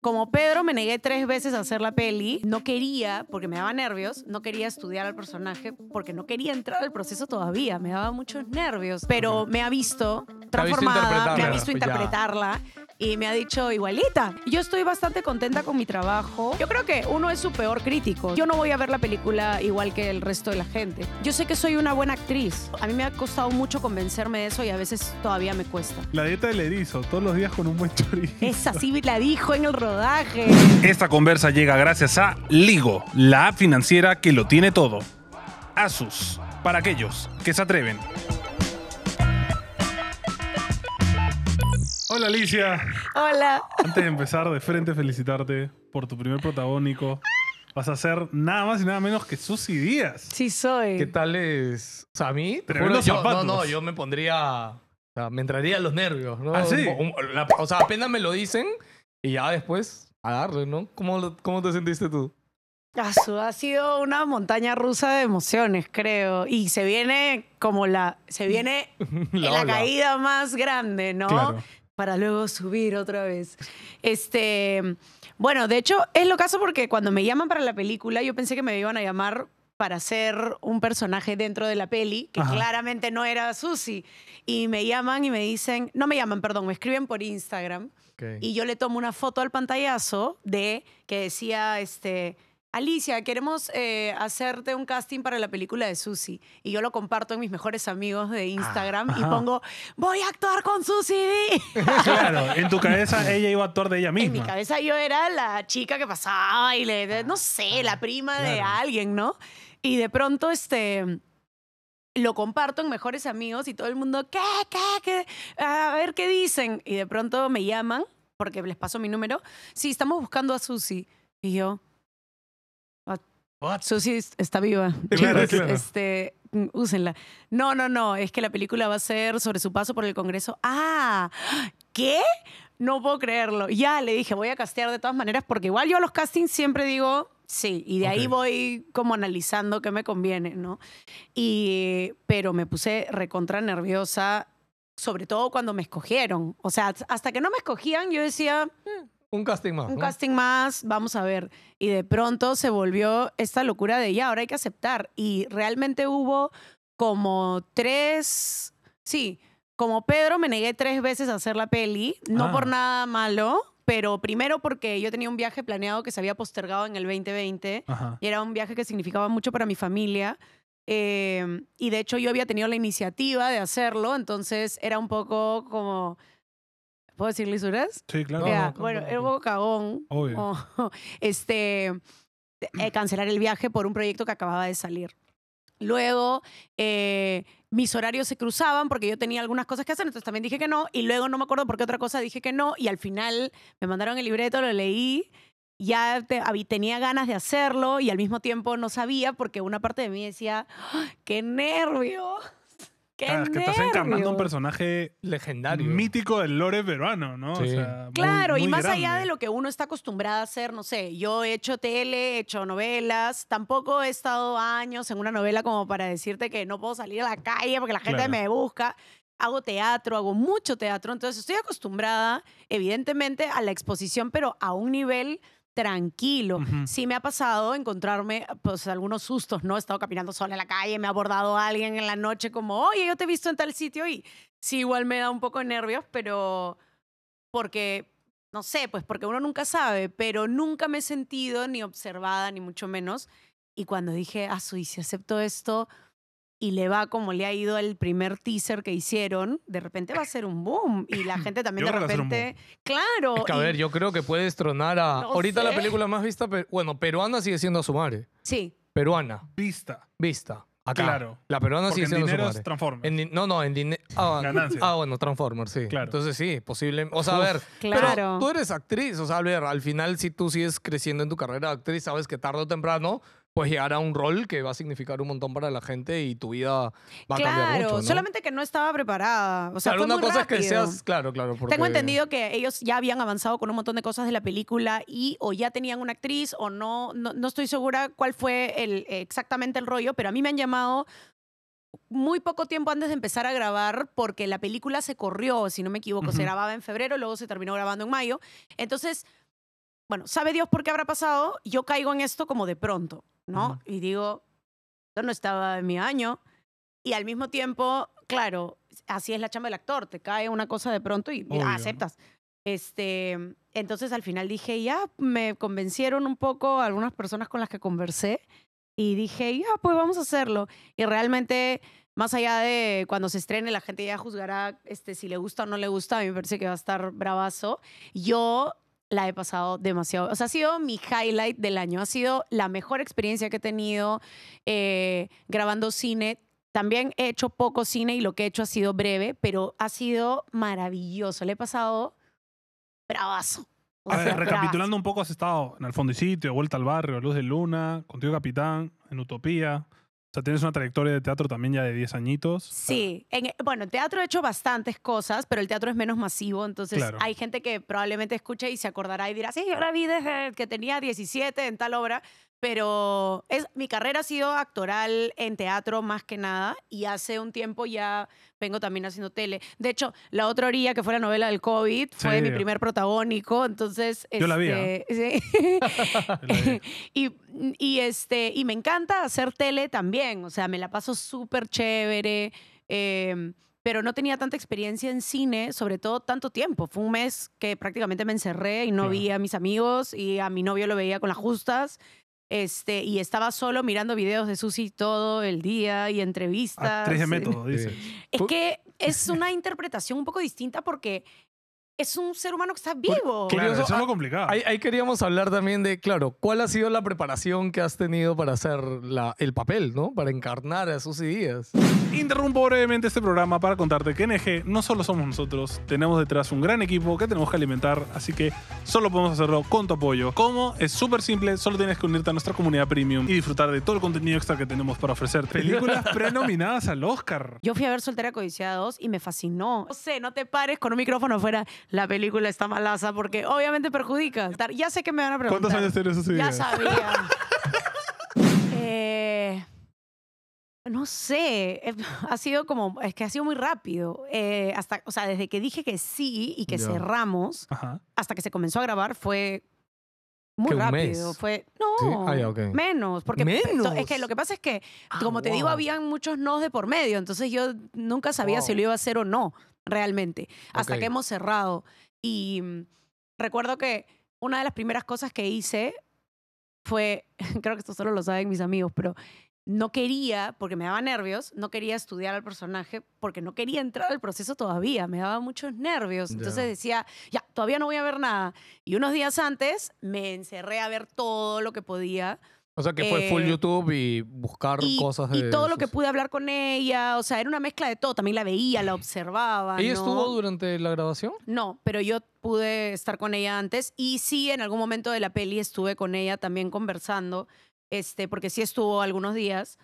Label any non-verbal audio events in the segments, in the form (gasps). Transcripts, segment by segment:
Como Pedro me negué tres veces a hacer la peli, no quería, porque me daba nervios, no quería estudiar al personaje, porque no quería entrar al proceso todavía, me daba muchos nervios, pero me ha visto transformada, me ha visto pues interpretarla y me ha dicho igualita. Yo estoy bastante contenta con mi trabajo. Yo creo que uno es su peor crítico. Yo no voy a ver la película igual que el resto de la gente. Yo sé que soy una buena actriz. A mí me ha costado mucho convencerme de eso y a veces todavía me cuesta. La dieta del erizo, todos los días con un buen chorizo. Esa sí la dijo en el rodaje. Esta conversa llega gracias a Ligo, la app financiera que lo tiene todo. Asus, para aquellos que se atreven. Hola Alicia, Hola. antes de empezar de frente felicitarte por tu primer protagónico. Vas a ser nada más y nada menos que Susy Díaz. Sí soy. ¿Qué tal es? O sea, a mí, te Tremendos juro, yo, no, zapatos. no, yo me pondría, o sea, me entraría los nervios, ¿no? ¿Ah, sí? Un- un- la- o sea, apenas me lo dicen y ya después a darle, ¿no? ¿Cómo, lo- cómo te sentiste tú? Ha sido una montaña rusa de emociones, creo. Y se viene como la. Se viene (laughs) La la, ola. caída más grande, ¿no? Claro. Para luego subir otra vez. Este. Bueno, de hecho, es lo caso porque cuando me llaman para la película, yo pensé que me iban a llamar para ser un personaje dentro de la peli, que Ajá. claramente no era Susi. Y me llaman y me dicen, no me llaman, perdón, me escriben por Instagram. Y yo le tomo una foto al pantallazo de que decía, este, Alicia, queremos eh, hacerte un casting para la película de Susi. Y yo lo comparto en mis mejores amigos de Instagram y ajá. pongo, voy a actuar con Susi. D". (laughs) Claro, en tu cabeza (laughs) ella iba a actuar de ella en mi misma. cabeza yo era la chica que pasaba y le, no sé, la prima de alguien, ¿no? Y de pronto, este... Lo comparto en mejores amigos y todo el mundo, ¿qué? ¿Qué? ¿Qué? A ver qué dicen. Y de pronto me llaman, porque les paso mi número. Sí, estamos buscando a Susi. Y yo, What? Está viva. Claro, Chicos, claro. Este, mm, úsenla. No, no, no. Es que la película va a ser sobre su paso por el Congreso. Ah, ¿qué? No puedo creerlo. Ya le dije, voy a castear de todas maneras, porque igual yo a los castings siempre digo sí, y de ahí voy como analizando qué me conviene, ¿no? Y, pero me puse recontra nerviosa, sobre todo cuando me escogieron. O sea, hasta que no me escogían, yo decía, "Mm, Un casting más, un ¿no? casting más, vamos a ver. Y de pronto se volvió esta locura de ya, ahora hay que aceptar. Y realmente hubo como tres, sí, como Pedro me negué tres veces a hacer la peli, no Ah. por nada malo, pero primero porque yo tenía un viaje planeado que se había postergado en el 2020 Ajá. y era un viaje que significaba mucho para mi familia. eh, y de hecho yo había tenido la iniciativa de hacerlo, entonces era un poco como... ¿Puedo decir lisuras? Sí, claro. No, no, bueno, no, era un poco cagón. Obvio. Oh, (laughs) este, eh, cancelar el viaje por un proyecto que acababa de salir. Luego, eh, mis horarios se cruzaban porque yo tenía algunas cosas que hacer, entonces también dije que no. Y luego no me acuerdo por qué otra cosa dije que no. Y al final me mandaron el libreto, lo leí. Ya te- tenía ganas de hacerlo y al mismo tiempo no sabía porque una parte de mí decía, ¡Ah, ¡qué nervio! ¡Qué Claro, es que estás encarnando un nervio". personaje Legendario. mítico del lore peruano, ¿no? Sí. O sea, muy- Claro, y más allá de lo que uno está acostumbrado a hacer, no sé, yo he hecho tele, he hecho novelas, tampoco he estado años en una novela como para decirte que no puedo salir a la calle porque la gente Claro. me busca. Hago teatro, hago mucho teatro, entonces estoy acostumbrada, evidentemente, a la exposición, pero a un nivel tranquilo. Ujú. Sí me ha pasado encontrarme pues algunos sustos, ¿no? He estado caminando sola en la calle, me ha abordado alguien en la noche como, oye, yo te he visto en tal sitio y sí, igual me da un poco de nervios, pero porque, no sé, pues porque uno nunca sabe, pero nunca me he sentido ni observada, ni mucho menos. Y cuando dije, ah, y si acepto esto y le va como le ha ido el primer teaser que hicieron, de repente va a ser un boom. Y la (coughs) gente también Yo de a repente, claro. Es que, a y- ver, yo creo que puedes tronar a... No Ahorita la película más vista, pe- bueno, peruana sigue siendo su madre. Sí, Peruana, Vista. vista. Acá. Claro. La peruana Porque sigue en siendo su dinero madre. es Transformers. En no, no, en dinero. Ah, Ganancias. ah, bueno, Transformers, sí. Claro. Entonces sí, posible. O sea, a ver, claro. pero tú eres actriz. O sea, a ver, al final, si tú sigues creciendo en tu carrera de actriz, sabes que tarde o temprano puedes llegar a un rol que va a significar un montón para la gente y tu vida va a cambiar mucho. ¿no? solamente que no estaba preparada. O sea, Claro, fue una muy cosa es que seas. Claro, claro. Porque... Tengo entendido que ellos ya habían avanzado con un montón de cosas de la película y o ya tenían una actriz o no, no, no estoy segura cuál fue el, exactamente el rollo, pero a mí me han llamado muy poco tiempo antes de empezar a grabar porque la película se corrió, si no me equivoco, se grababa en febrero, luego se terminó grabando en mayo. Entonces, bueno, sabe Dios por qué habrá pasado, yo caigo en esto como de pronto, ¿no? Y digo, yo no estaba en mi año. Y al mismo tiempo, claro, así es la chamba del actor, te cae una cosa de pronto y Obvio, ¿no? aceptas. Este, entonces al final dije, ya, me convencieron un poco algunas personas con las que conversé y dije, ya, pues vamos a hacerlo. Y realmente, más allá de cuando se estrene, la gente ya juzgará este, si le gusta o no le gusta, a mí me parece que va a estar bravazo. Yo la he pasado demasiado. O sea, ha sido mi highlight del año. Ha sido la mejor experiencia que he tenido eh, grabando cine. También he hecho poco cine y lo que he hecho ha sido breve, pero ha sido maravilloso. Le he pasado bravazo. O A ver, sea, recapitulando un poco, has estado en el fondo y sitio, Vuelta al Barrio, Luz de Luna, Contigo Capitán, en Utopía. O sea, tienes una trayectoria de teatro también ya de 10 añitos. Sí, en- bueno, en teatro he hecho bastantes cosas, pero el teatro es menos masivo, entonces Claro. hay gente que probablemente escuche y se acordará y dirá, sí, yo la vi desde que tenía 17 en tal obra, pero es, mi carrera ha sido actoral en teatro más que nada y hace un tiempo ya vengo también haciendo tele. De hecho, La otra orilla, que fue la novela del COVID, fue Sí. mi primer protagónico, entonces... Yo la vi, este, (laughs) sí. (laughs) y, y, este, y me encanta hacer tele también, o sea, me la paso súper chévere, eh, pero no tenía tanta experiencia en cine, sobre todo tanto tiempo. Fue un mes que prácticamente me encerré y no Claro. vi a mis amigos y a mi novio lo veía con las justas. Este, y estaba solo mirando videos de Susi todo el día y entrevistas. Actriz de método, Sí. dices. Es que es una interpretación un poco distinta porque es un ser humano que está vivo. Claro, eso es lo ah, complicado. Ahí, ahí queríamos hablar también de, claro, ¿cuál ha sido la preparación que has tenido para hacer la- el papel, ¿no? Para encarnar a Susy Díaz. Interrumpo brevemente este programa para contarte que NG no solo somos nosotros, tenemos detrás un gran equipo que tenemos que alimentar, así que solo podemos hacerlo con tu apoyo. ¿Cómo? Es súper simple, solo tienes que unirte a nuestra comunidad premium y disfrutar de todo el contenido extra que tenemos para ofrecerte. Películas (laughs) prenominadas al Oscar. Yo fui a ver Soltera Codiciada 2 y me fascinó. No sé, no te pares con un micrófono afuera. La película está malaza porque obviamente perjudica. Ya sé que me van a preguntar. ¿Cuántos años tienes esos Ya días? sabía. (laughs) Eh, no sé, eh, ha sido como, es que ha sido muy rápido. Eh, hasta, o sea, desde que dije que sí y que Ya. cerramos, Ajá. hasta que se comenzó a grabar fue muy ¿Qué, un rápido. mes? Fue, Sí, no, ah, ya, ok. menos. Porque ¿Menos? Es que lo que pasa es que, Ah, como te digo, wow. habían muchos nos de por medio. Entonces yo nunca sabía si Wow. lo iba a hacer o no, realmente. Hasta Ok. que hemos cerrado. Y mm, recuerdo que una de las primeras cosas que hice fue, (laughs) creo que esto solo lo saben mis amigos, pero no quería, porque me daba nervios, no quería estudiar al personaje porque no quería entrar al proceso todavía, me daba muchos nervios. Entonces Ya. decía, ya, todavía no voy a ver nada. Y unos días antes me encerré a ver todo lo que podía O sea, que fue full Eh, YouTube y buscar y, cosas de y todo lo que pude hablar con ella, o sea, era una mezcla de todo. También la veía, la observaba. ¿Ella ¿no? estuvo durante la grabación? No, pero yo pude estar con ella antes y sí, en algún momento de la peli estuve con ella también conversando, este, porque sí estuvo algunos días.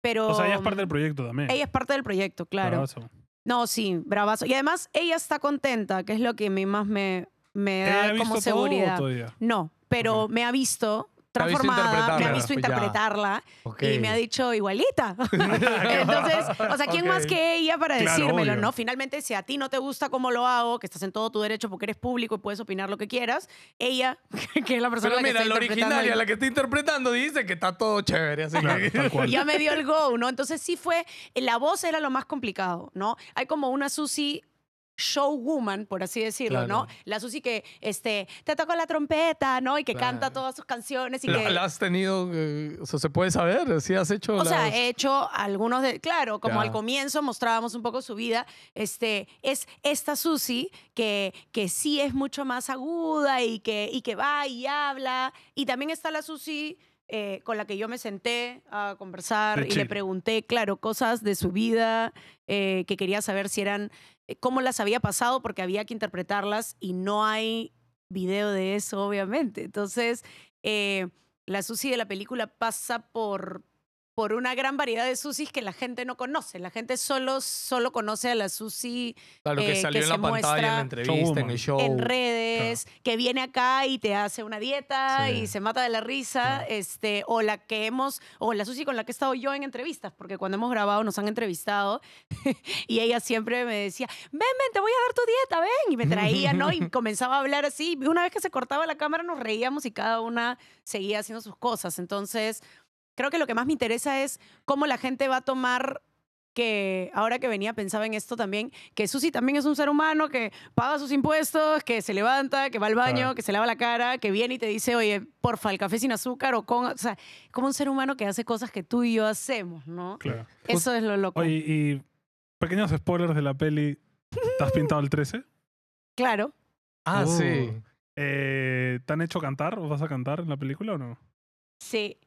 Pero O sea, ella es parte del proyecto también. ella es parte del proyecto, claro. Bravazo. No, sí, bravazo. Y además ella está contenta, que es lo que a mí más me, me ¿Ella da como seguridad. No, pero me ha visto transformada, me ha visto pues interpretarla y me ha dicho igualita. (laughs) Entonces, o sea, ¿quién más que ella para Claro, decírmelo, obvio. no? Finalmente, si a ti no te gusta cómo lo hago, que estás en todo tu derecho porque eres público y puedes opinar lo que quieras, ella, (laughs) que es la persona Pero que mira, está la originaria, la que está interpretando, dice que está todo chévere. Así Claro, (laughs) ya me dio el go, ¿no? Entonces sí fue, la voz era lo más complicado, ¿no? Hay como una Susi showwoman, por así decirlo, ¿no? La Susi que este, te toca la trompeta, ¿no? Y que canta todas sus canciones y ¿La, que... la has tenido? eh, o sea, ¿se puede saber si has hecho O sea, he hecho algunos de, claro, como Ya. al comienzo mostrábamos un poco su vida, este, es esta Susi que, que sí es mucho más aguda y que, y que va y habla. Y también está la Susi eh, con la que yo me senté a conversar y le pregunté, claro, cosas de su vida eh, que quería saber si eran, cómo las había pasado, porque había que interpretarlas y no hay video de eso, obviamente. Entonces, eh, la Susi de la película pasa por, por una gran variedad de susis que la gente no conoce. La gente solo, solo conoce a la sushi Claro, que eh, salió que en la se pantalla, en la muestra entrevista, en el show. en redes, que viene acá y te hace una dieta Sí. y se mata de la risa, este, o la que hemos, o la Susi con la que he estado yo en entrevistas, porque cuando hemos grabado nos han entrevistado (laughs) y ella siempre me decía, ven, ven, te voy a dar tu dieta, ven, y me traía, ¿no? Y (laughs) comenzaba a hablar así, una vez que se cortaba la cámara nos reíamos y cada una seguía haciendo sus cosas, entonces creo que lo que más me interesa es cómo la gente va a tomar que ahora que venía pensaba en esto también, que Susi también es un ser humano que paga sus impuestos, que se levanta, que va al baño, Claro. que se lava la cara, que viene y te dice, oye, porfa, el café sin azúcar o con... O sea, como un ser humano que hace cosas que tú y yo hacemos, ¿no? Claro. Eso es lo loco. Oye, y pequeños spoilers de la peli. ¿Te has pintado el 13? (laughs) Claro. Ah, Uh. sí. Eh, ¿Te han hecho cantar o vas a cantar en la película o no? Sí.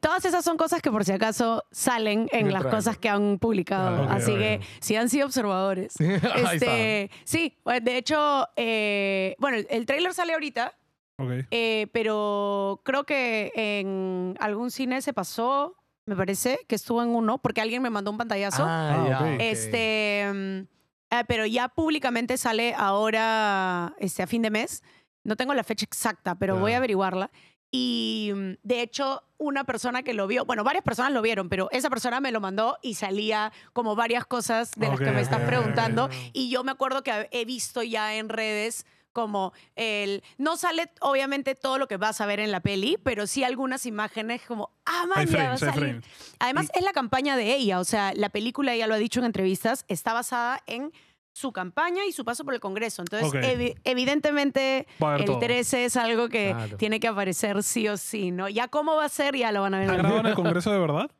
Todas esas son cosas que por si acaso salen en las cosas que han publicado. Ah, ok, Así ok. que si han sido observadores. (laughs) Este, sí, de hecho, eh, bueno, el, tráiler sale ahorita, Ok. eh, pero creo que en algún cine se pasó, me parece, que estuvo en uno, porque alguien me mandó un pantallazo. Ah, Ah, ya, ok. ok. Este, ah, pero ya públicamente sale ahora, este, a fin de mes. No tengo la fecha exacta, pero voy a averiguarla. Y mm, de hecho, una persona que lo vio, bueno, varias personas lo vieron, pero esa persona me lo mandó y salía como varias cosas de las que me estás preguntando. Y yo me acuerdo que he visto ya en redes como el... No sale obviamente todo lo que vas a ver en la peli, pero sí algunas imágenes como, ah, man, ya va a salir. Además, es la campaña de ella. O sea, la película, ella lo ha dicho en entrevistas, está basada en su campaña y su paso por el Congreso. Entonces, evi- evidentemente, el todo. 13 es algo que Claro. tiene que aparecer sí o sí, ¿no? Ya cómo va a ser, ya lo van a ver. ¿Ha en el- grabado en el (laughs) Congreso de verdad?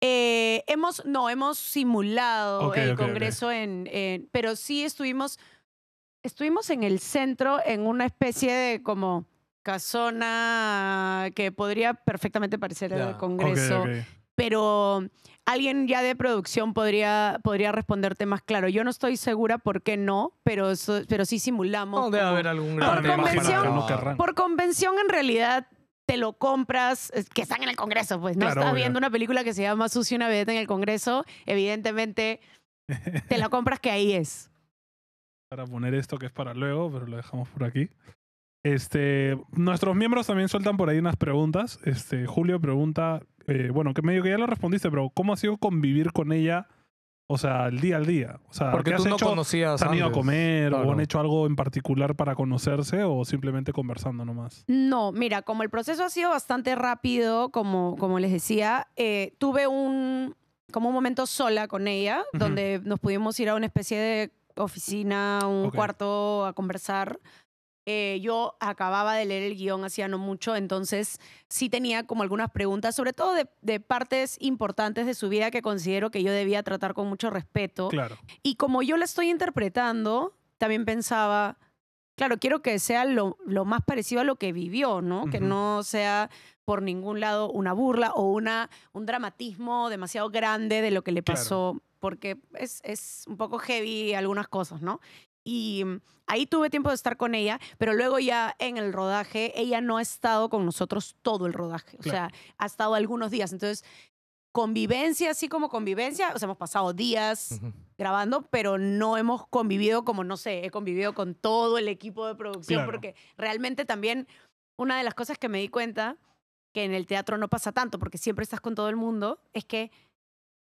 Eh, hemos, no, hemos simulado el. Congreso en, en- pero sí estuvimos, estuvimos en el centro en una especie de como casona que podría perfectamente parecer Ya. el Congreso. Pero alguien ya de producción podría, podría responderte más claro. Yo no estoy segura por qué no, pero, pero sí simulamos. No, debe como- haber algún gran me imagino convención- no. Por convención, en realidad, te lo compras, que están en el Congreso, pues. No Claro, estás obvio. viendo una película que se llama Sucio una vedette en el Congreso, evidentemente (laughs) te la compras que ahí es. para poner esto que es para luego, pero lo dejamos por aquí. Este, nuestros miembros también sueltan por ahí unas preguntas. Este, Julio pregunta, eh, bueno, que medio que ya lo respondiste, pero ¿cómo ha sido convivir con ella? O sea, el día al día. O sea, Porque ¿qué tú has no hecho? conocías ¿Se han ido a comer o Claro. han hecho algo en particular para conocerse o simplemente conversando nomás? No, mira, como el proceso ha sido bastante rápido, como, como les decía, eh, tuve un como un momento sola con ella, Ujú. donde nos pudimos ir a una especie de oficina, un Ok. cuarto a conversar. Eh, yo acababa de leer el guion hacía no mucho, entonces sí tenía como algunas preguntas, sobre todo de, de partes importantes de su vida que considero que yo debía tratar con mucho respeto. Claro. Y como yo la estoy interpretando, también pensaba, claro, quiero que sea lo, lo más parecido a lo que vivió, ¿no? Que no sea por ningún lado una burla o una, un dramatismo demasiado grande de lo que le Claro. pasó, porque es, es un poco heavy algunas cosas, ¿no? Y mm, ahí tuve tiempo de estar con ella, pero luego ya en el rodaje, ella no ha estado con nosotros todo el rodaje, o Claro. sea, ha estado algunos días. Entonces, convivencia, así como convivencia, o sea, hemos pasado días grabando, pero no hemos convivido como, no sé, he convivido con todo el equipo de producción, Claro. porque realmente también una de las cosas que me di cuenta, que en el teatro no pasa tanto, porque siempre estás con todo el mundo, es que,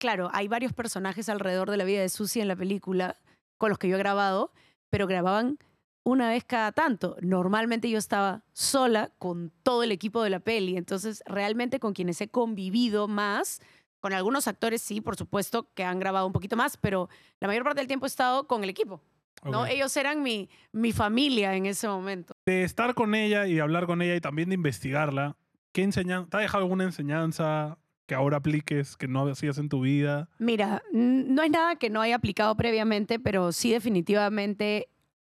claro, hay varios personajes alrededor de la vida de Susie en la película con los que yo he grabado, pero grababan una vez cada tanto. Normalmente yo estaba sola con todo el equipo de la peli, entonces realmente con quienes he convivido más, con algunos actores sí, por supuesto, que han grabado un poquito más, pero la mayor parte del tiempo he estado con el equipo. ¿no? Ellos eran mi, mi familia en ese momento. De estar con ella y hablar con ella y también de investigarla, ¿qué enseñanza? ¿Te ha dejado alguna enseñanza que ahora apliques, que no hacías en tu vida? Mira, no es nada que no haya aplicado previamente, pero sí definitivamente,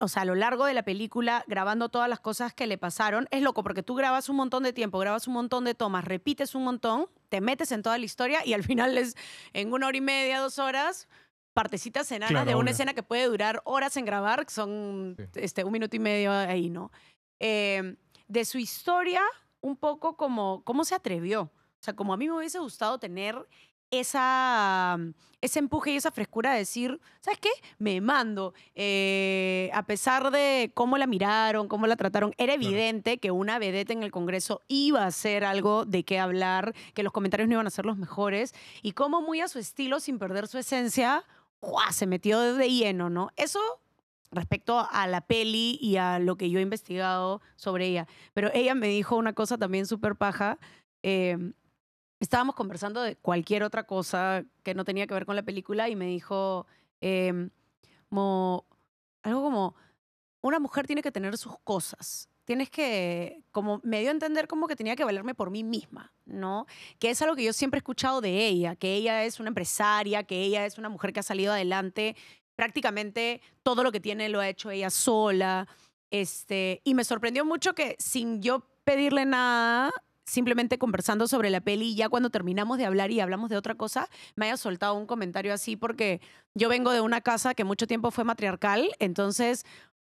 o sea, a lo largo de la película, grabando todas las cosas que le pasaron, es loco porque tú grabas un montón de tiempo, grabas un montón de tomas, repites un montón, te metes en toda la historia y al (laughs) final es en una hora y media, dos horas, partecitas enanas Claro, de una obvio. escena que puede durar horas en grabar, que son Sí. este, un minuto y medio ahí, ¿no? Eh, de su historia, un poco como cómo se atrevió. O sea, como a mí me hubiese gustado tener esa, ese empuje y esa frescura de decir, ¿sabes qué? Me mando. Eh, a pesar de cómo la miraron, cómo la trataron, era evidente que una vedette en el Congreso iba a ser algo de qué hablar, que los comentarios no iban a ser los mejores, y cómo muy a su estilo, sin perder su esencia, ¡guau! se metió de lleno, ¿no? Eso respecto a la peli y a lo que yo he investigado sobre ella. Pero ella me dijo una cosa también súper paja. eh, estábamos conversando de cualquier otra cosa que no tenía que ver con la película y me dijo como, algo como, una mujer tiene que tener sus cosas. Tienes que, como me dio a entender como que tenía que valerme por mí misma, ¿no? Que es algo que yo siempre he escuchado de ella, que ella es una empresaria, que ella es una mujer que ha salido adelante. Prácticamente todo lo que tiene lo ha hecho ella sola. Este, y me sorprendió mucho que sin yo pedirle nada, simplemente conversando sobre la peli, y ya cuando terminamos de hablar y hablamos de otra cosa, me haya soltado un comentario así, porque yo vengo de una casa que mucho tiempo fue matriarcal, entonces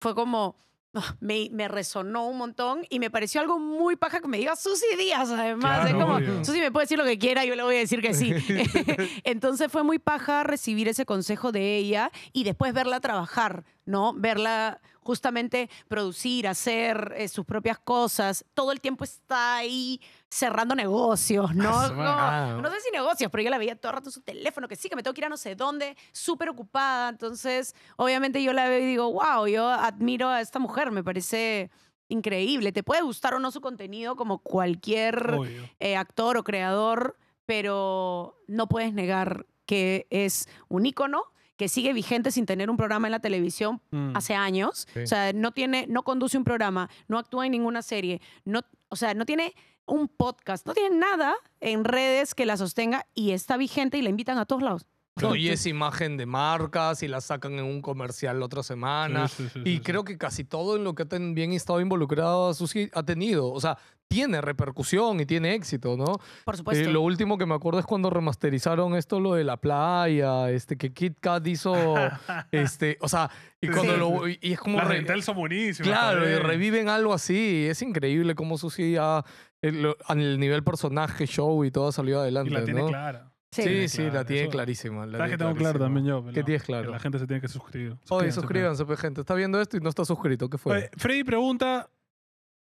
fue como, ah, me, me resonó un montón y me pareció algo muy paja que me diga Susy Díaz, además. Claro, es como, obvio. Susy me puede decir lo que quiera, yo le voy a decir que sí. (laughs) (laughs) Entonces fue muy paja recibir ese consejo de ella y después verla trabajar, ¿no? Verla justamente producir, hacer eh, sus propias cosas. Todo el tiempo está ahí cerrando negocios, ¿no? Madre. no sé si negocios, pero yo la veía todo el rato en su teléfono, que sí, que me tengo que ir a no sé dónde, súper ocupada. Entonces, obviamente yo la veo y digo, wow, yo admiro a esta mujer, me parece increíble. Te puede gustar o no su contenido como cualquier eh, actor o creador, pero no puedes negar que es un ícono que sigue vigente sin tener un programa en la televisión Mm. hace años. Sí. O sea, no tiene, no conduce un programa, no actúa en ninguna serie, no, o sea, no tiene un podcast, no tiene nada en redes que la sostenga y está vigente y la invitan a todos lados. No, y es imagen de marcas y la sacan en un comercial la otra semana. Sí, sí, sí, y sí, creo que casi todo en lo que también estado involucrado Susi ha tenido. O sea, tiene repercusión y tiene éxito, ¿no? Por Eh, supuesto. lo último que me acuerdo es cuando remasterizaron esto, lo de la playa, este, que Kit Kat hizo, (laughs) este, o sea, y cuando sí, lo, y es como... Las re- Rentel son buenísimas. Claro, y reviven algo así. Es increíble cómo Susi ha, el, a nivel personaje, show y todo ha salido adelante, Y la tiene ¿no? clara. Sí. Sí, sí, Claro, la tiene eso- clarísima. la ¿Sabes que tengo claro también yo? ¿Qué pelado? tienes Que claro? la gente se tiene que suscribir. Oye, Suscríbanse, pues, gente. Está viendo esto y no está suscrito. ¿Qué fue? Oye, Freddy pregunta,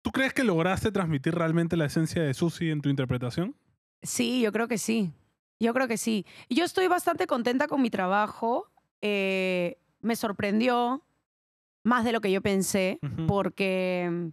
¿tú crees que lograste transmitir realmente la esencia de Susi en tu interpretación? Sí, yo creo que sí. Yo creo que sí. Yo estoy bastante contenta con mi trabajo. Eh, me sorprendió más de lo que yo pensé, porque,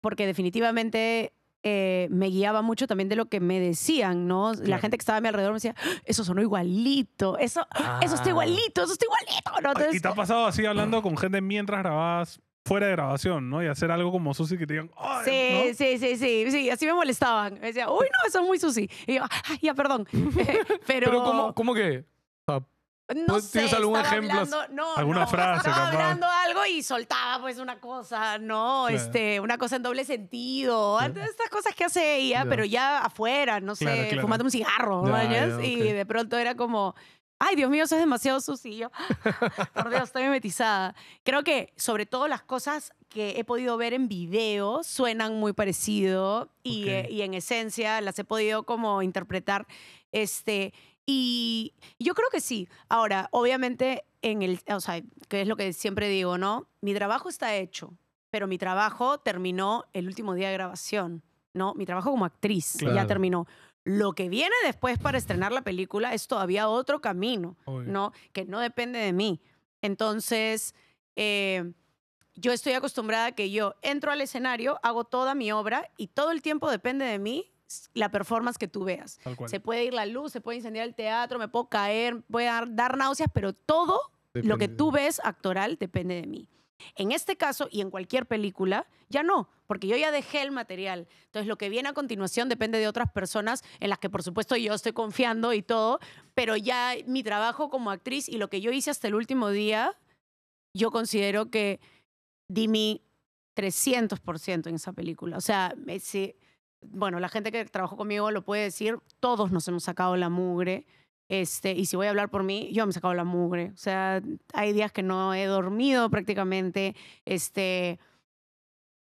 porque definitivamente eh, me guiaba mucho también de lo que me decían, ¿no? La gente que estaba a mi alrededor me decía, "Ah, eso sonó igualito, eso, eso está Ah. igualito, eso está igualito, ¿no? ¿Y Entonces, te ha pasado así hablando con gente mientras grababas fuera de grabación, ¿no? Y hacer algo como Susi que te digan, "Ay", Sí, ¿no? sí, sí, sí, sí, así me molestaban. Me decía, uy, no, eso es muy sushi. Y yo, "Ay, ya, perdón. (laughs) (laughs) Pero, Pero ¿cómo, cómo que? No ¿Pues sé, tienes algún ejemplo? hablando, no, ¿Alguna no, frase, estaba capaz? hablando algo y soltaba pues una cosa, ¿no? Claro. Este, una cosa en doble sentido, Claro. estas cosas que hace ella, Ya. pero ya afuera, no sé, Claro, claro. fumando un cigarro, Ya, ¿mañas? ya, Y ok. de pronto era como, ay, Dios mío, eso es demasiado sushi. Y yo, (laughs) por Dios, estoy mimetizada. Creo que sobre todo las cosas que he podido ver en video suenan muy parecido y, Ok. eh, y en esencia las he podido como interpretar. Este, y yo creo que sí. Ahora, obviamente, en el, o sea, que es lo que siempre digo, ¿no? Mi trabajo está hecho, pero mi trabajo terminó el último día de grabación, ¿no? Mi trabajo como actriz ya Claro. terminó. Lo que viene después para estrenar la película es todavía otro camino, Obvio. ¿no? Que no depende de mí. Entonces, eh, yo estoy acostumbrada a que yo entro al escenario, hago toda mi obra y todo el tiempo depende de mí la performance que tú veas. Tal cual. Se puede ir la luz, se puede incendiar el teatro, me puedo caer, puede dar, dar náuseas, pero todo lo que tú ves actoral depende de mí. En este caso y en cualquier película, ya no, porque yo ya dejé el material. Entonces, lo que viene a continuación depende de otras personas en las que, por supuesto, yo estoy confiando y todo, pero ya mi trabajo como actriz y lo que yo hice hasta el último día, yo considero que di mi 300% en esa película. O sea, me- bueno, la gente que trabajó conmigo lo puede decir, todos nos hemos sacado la mugre. Este, y si voy a hablar por mí, yo me he sacado la mugre. O sea, hay días que no he dormido prácticamente. Este,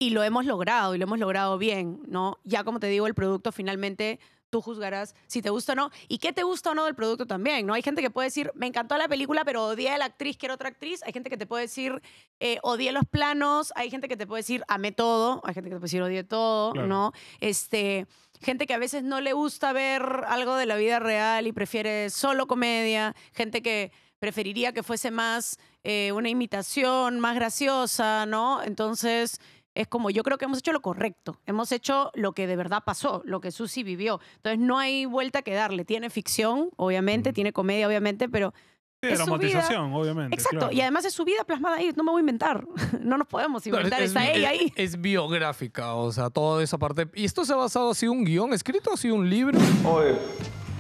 y lo hemos logrado, y lo hemos logrado bien, ¿no? Ya como te digo, el producto finalmente tú juzgarás si te gusta o no y qué te gusta o no del producto también, ¿no? Hay gente que puede decir, me encantó la película, pero odié a la actriz, quiero otra actriz. Hay gente que te puede decir, eh, odié los planos. Hay gente que te puede decir, amé todo. Hay gente que te puede decir, odié todo, Claro. ¿no? Este, gente que a veces no le gusta ver algo de la vida real y prefiere solo comedia. Gente que preferiría que fuese más eh, una imitación, más graciosa, ¿no? Entonces es como yo creo que hemos hecho lo correcto, hemos hecho lo que de verdad pasó, lo que Susi vivió. Entonces no hay vuelta que darle. Tiene ficción, obviamente, tiene comedia, obviamente, pero Sí, es su dramatización, obviamente. exacto. claro. Y además es su vida plasmada ahí. No me voy a inventar. (laughs) No nos podemos inventar. es, Está es- ella ahí. es biográfica, o sea, toda esa parte. ¿Y esto se ha basado, ha sido un guion escrito, ha sido un libro? Oye,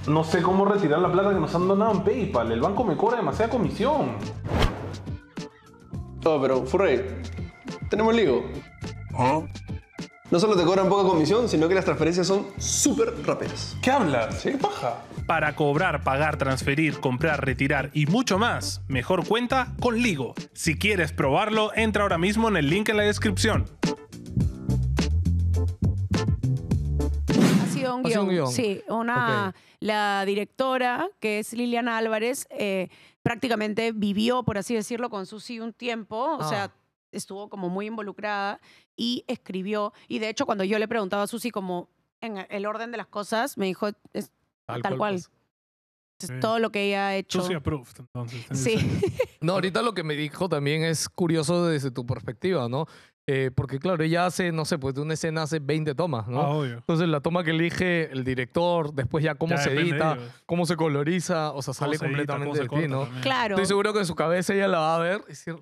no sé cómo retirar la plata que nos han donado en PayPal. El banco me cobra demasiada comisión. Oh, pero Furrey, tenemos lío. No solo te cobran poca comisión, sino que las transferencias son súper rápidas. ¿Qué hablas? ¿Qué paja? Para cobrar, pagar, transferir, comprar, retirar y mucho más, mejor cuenta con Ligo. Si quieres probarlo, entra ahora mismo en el link en la descripción. Ha sido un Ha sido guion. un guion. Sí, una, la directora, que es Liliana Álvarez, eh, prácticamente vivió, por así decirlo, con Susi un tiempo. O Ah. sea, estuvo como muy involucrada y escribió. Y de hecho, cuando yo le preguntaba a Susi como en el orden de las cosas, me dijo, es tal, cual. pues. Es Sí. todo lo que ella ha hecho. Sushi approved, entonces. Sí. (laughs) No, ahorita lo que me dijo también es curioso desde tu perspectiva, ¿no? Eh, porque claro, ella hace, no sé, pues de una escena hace 20 tomas, ¿no? Ah, obvio. Entonces la toma que elige el director, después ya cómo Ya se edita, cómo se coloriza, o sea, sale se edita, completamente se de ti, ¿no? también. Claro. Estoy seguro que en su cabeza ella la va a ver y decir,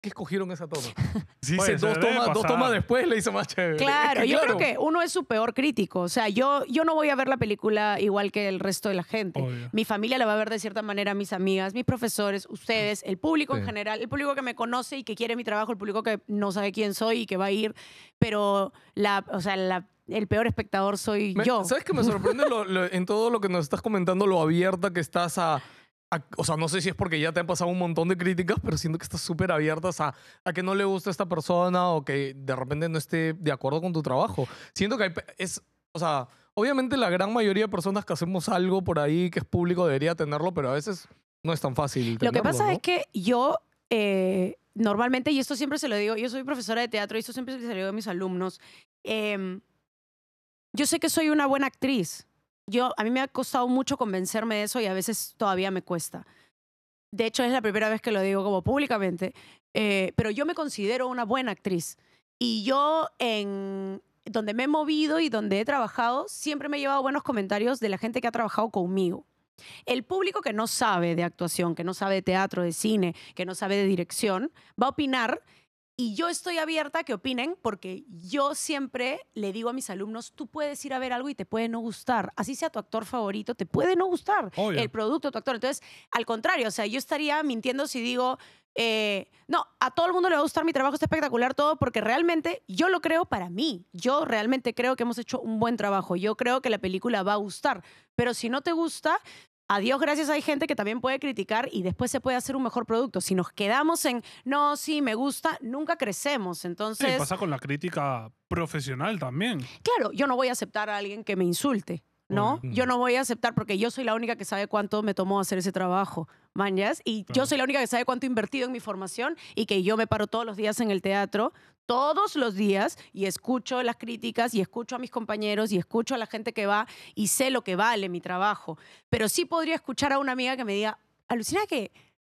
¿qué escogieron esa toma? (laughs) Dos tomas, dos pasar. tomas después, le hizo más chévere. Es Claro, que yo creo que uno es su peor crítico. O sea, yo, yo no voy a ver la película igual que el resto de la gente. Obvio. Mi familia la va a ver de cierta manera, mis amigas, mis profesores, ustedes, el público en general, el público que me conoce y que quiere mi trabajo, el público que no sabe quién soy y que va a ir. Pero la, o sea, la- el peor espectador soy Me- yo. ¿Sabes que me sorprende lo- lo- en todo lo que nos estás comentando, lo abierta que estás a, a- O sea, no sé si es porque ya te han pasado un montón de críticas, pero siento que estás súper abierta a, a que no le gusta esta persona o que de repente no esté de acuerdo con tu trabajo. Siento que hay es... O sea, obviamente la gran mayoría de personas que hacemos algo por ahí que es público debería tenerlo, pero a veces no es tan fácil Lo que pasa ¿no? es que yo eh, normalmente, y esto siempre se lo digo, yo soy profesora de teatro y esto siempre se lo digo a mis alumnos, em, yo sé que soy una buena actriz. Yo, a mí me ha costado mucho convencerme de eso y a veces todavía me cuesta. De hecho, es la primera vez que lo digo como públicamente, eh, pero yo me considero una buena actriz. Y yo en donde me he movido y donde he trabajado, siempre me he llevado buenos comentarios de la gente que ha trabajado conmigo. El público que no sabe de actuación, que no sabe de teatro, de cine, que no sabe de dirección, va a opinar y yo estoy abierta a que opinen porque yo siempre le digo a mis alumnos, tú puedes ir a ver algo y te puede no gustar. Así sea tu actor favorito, te puede no gustar Obvio. el producto, tu actor. Entonces, al contrario, o sea, yo estaría mintiendo si digo, eh, no, a todo el mundo le va a gustar mi trabajo, está espectacular todo, porque realmente yo lo creo para mí. Yo realmente creo que hemos hecho un buen trabajo. Yo creo que la película va a gustar. Pero si no te gusta, a Dios gracias hay gente que también puede criticar y después se puede hacer un mejor producto. Si nos quedamos en, no, sí, me gusta, nunca crecemos. Sí, Entonces, pasa con la crítica profesional también. claro, yo no voy a aceptar a alguien que me insulte. ¿No? Yo no voy a aceptar porque yo soy la única que sabe cuánto me tomó hacer ese trabajo, mañas, y Claro. yo soy la única que sabe cuánto he invertido en mi formación y que yo me paro todos los días en el teatro, todos los días, y escucho las críticas y escucho a mis compañeros y escucho a la gente que va y sé lo que vale mi trabajo. Pero sí podría escuchar a una amiga que me diga, alucina que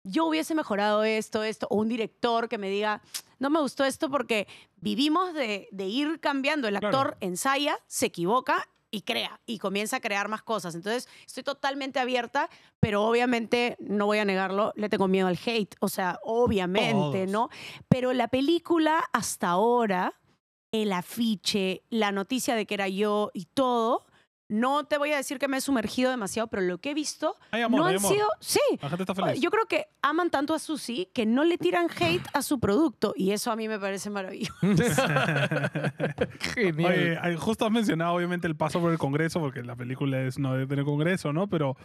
yo hubiese mejorado esto, esto, o un director que me diga, no me gustó esto porque vivimos de, de ir cambiando. El Claro. actor ensaya, se equivoca y crea y comienza a crear más cosas. Entonces, estoy totalmente abierta, pero obviamente, no voy a negarlo, le tengo miedo al hate. O sea, obviamente, Todos. ¿no? Pero la película hasta ahora, el afiche, la noticia de que era yo y todo, no te voy a decir que me he sumergido demasiado, pero lo que he visto Hay amor, no hay han amor. sido, sí, La gente está feliz. yo creo que aman tanto a Susi que no le tiran hate a su producto y eso a mí me parece maravilloso. (laughs) Genial. Oye, justo has mencionado obviamente el paso por el Congreso, porque la película es no debe tener Congreso, ¿no? Pero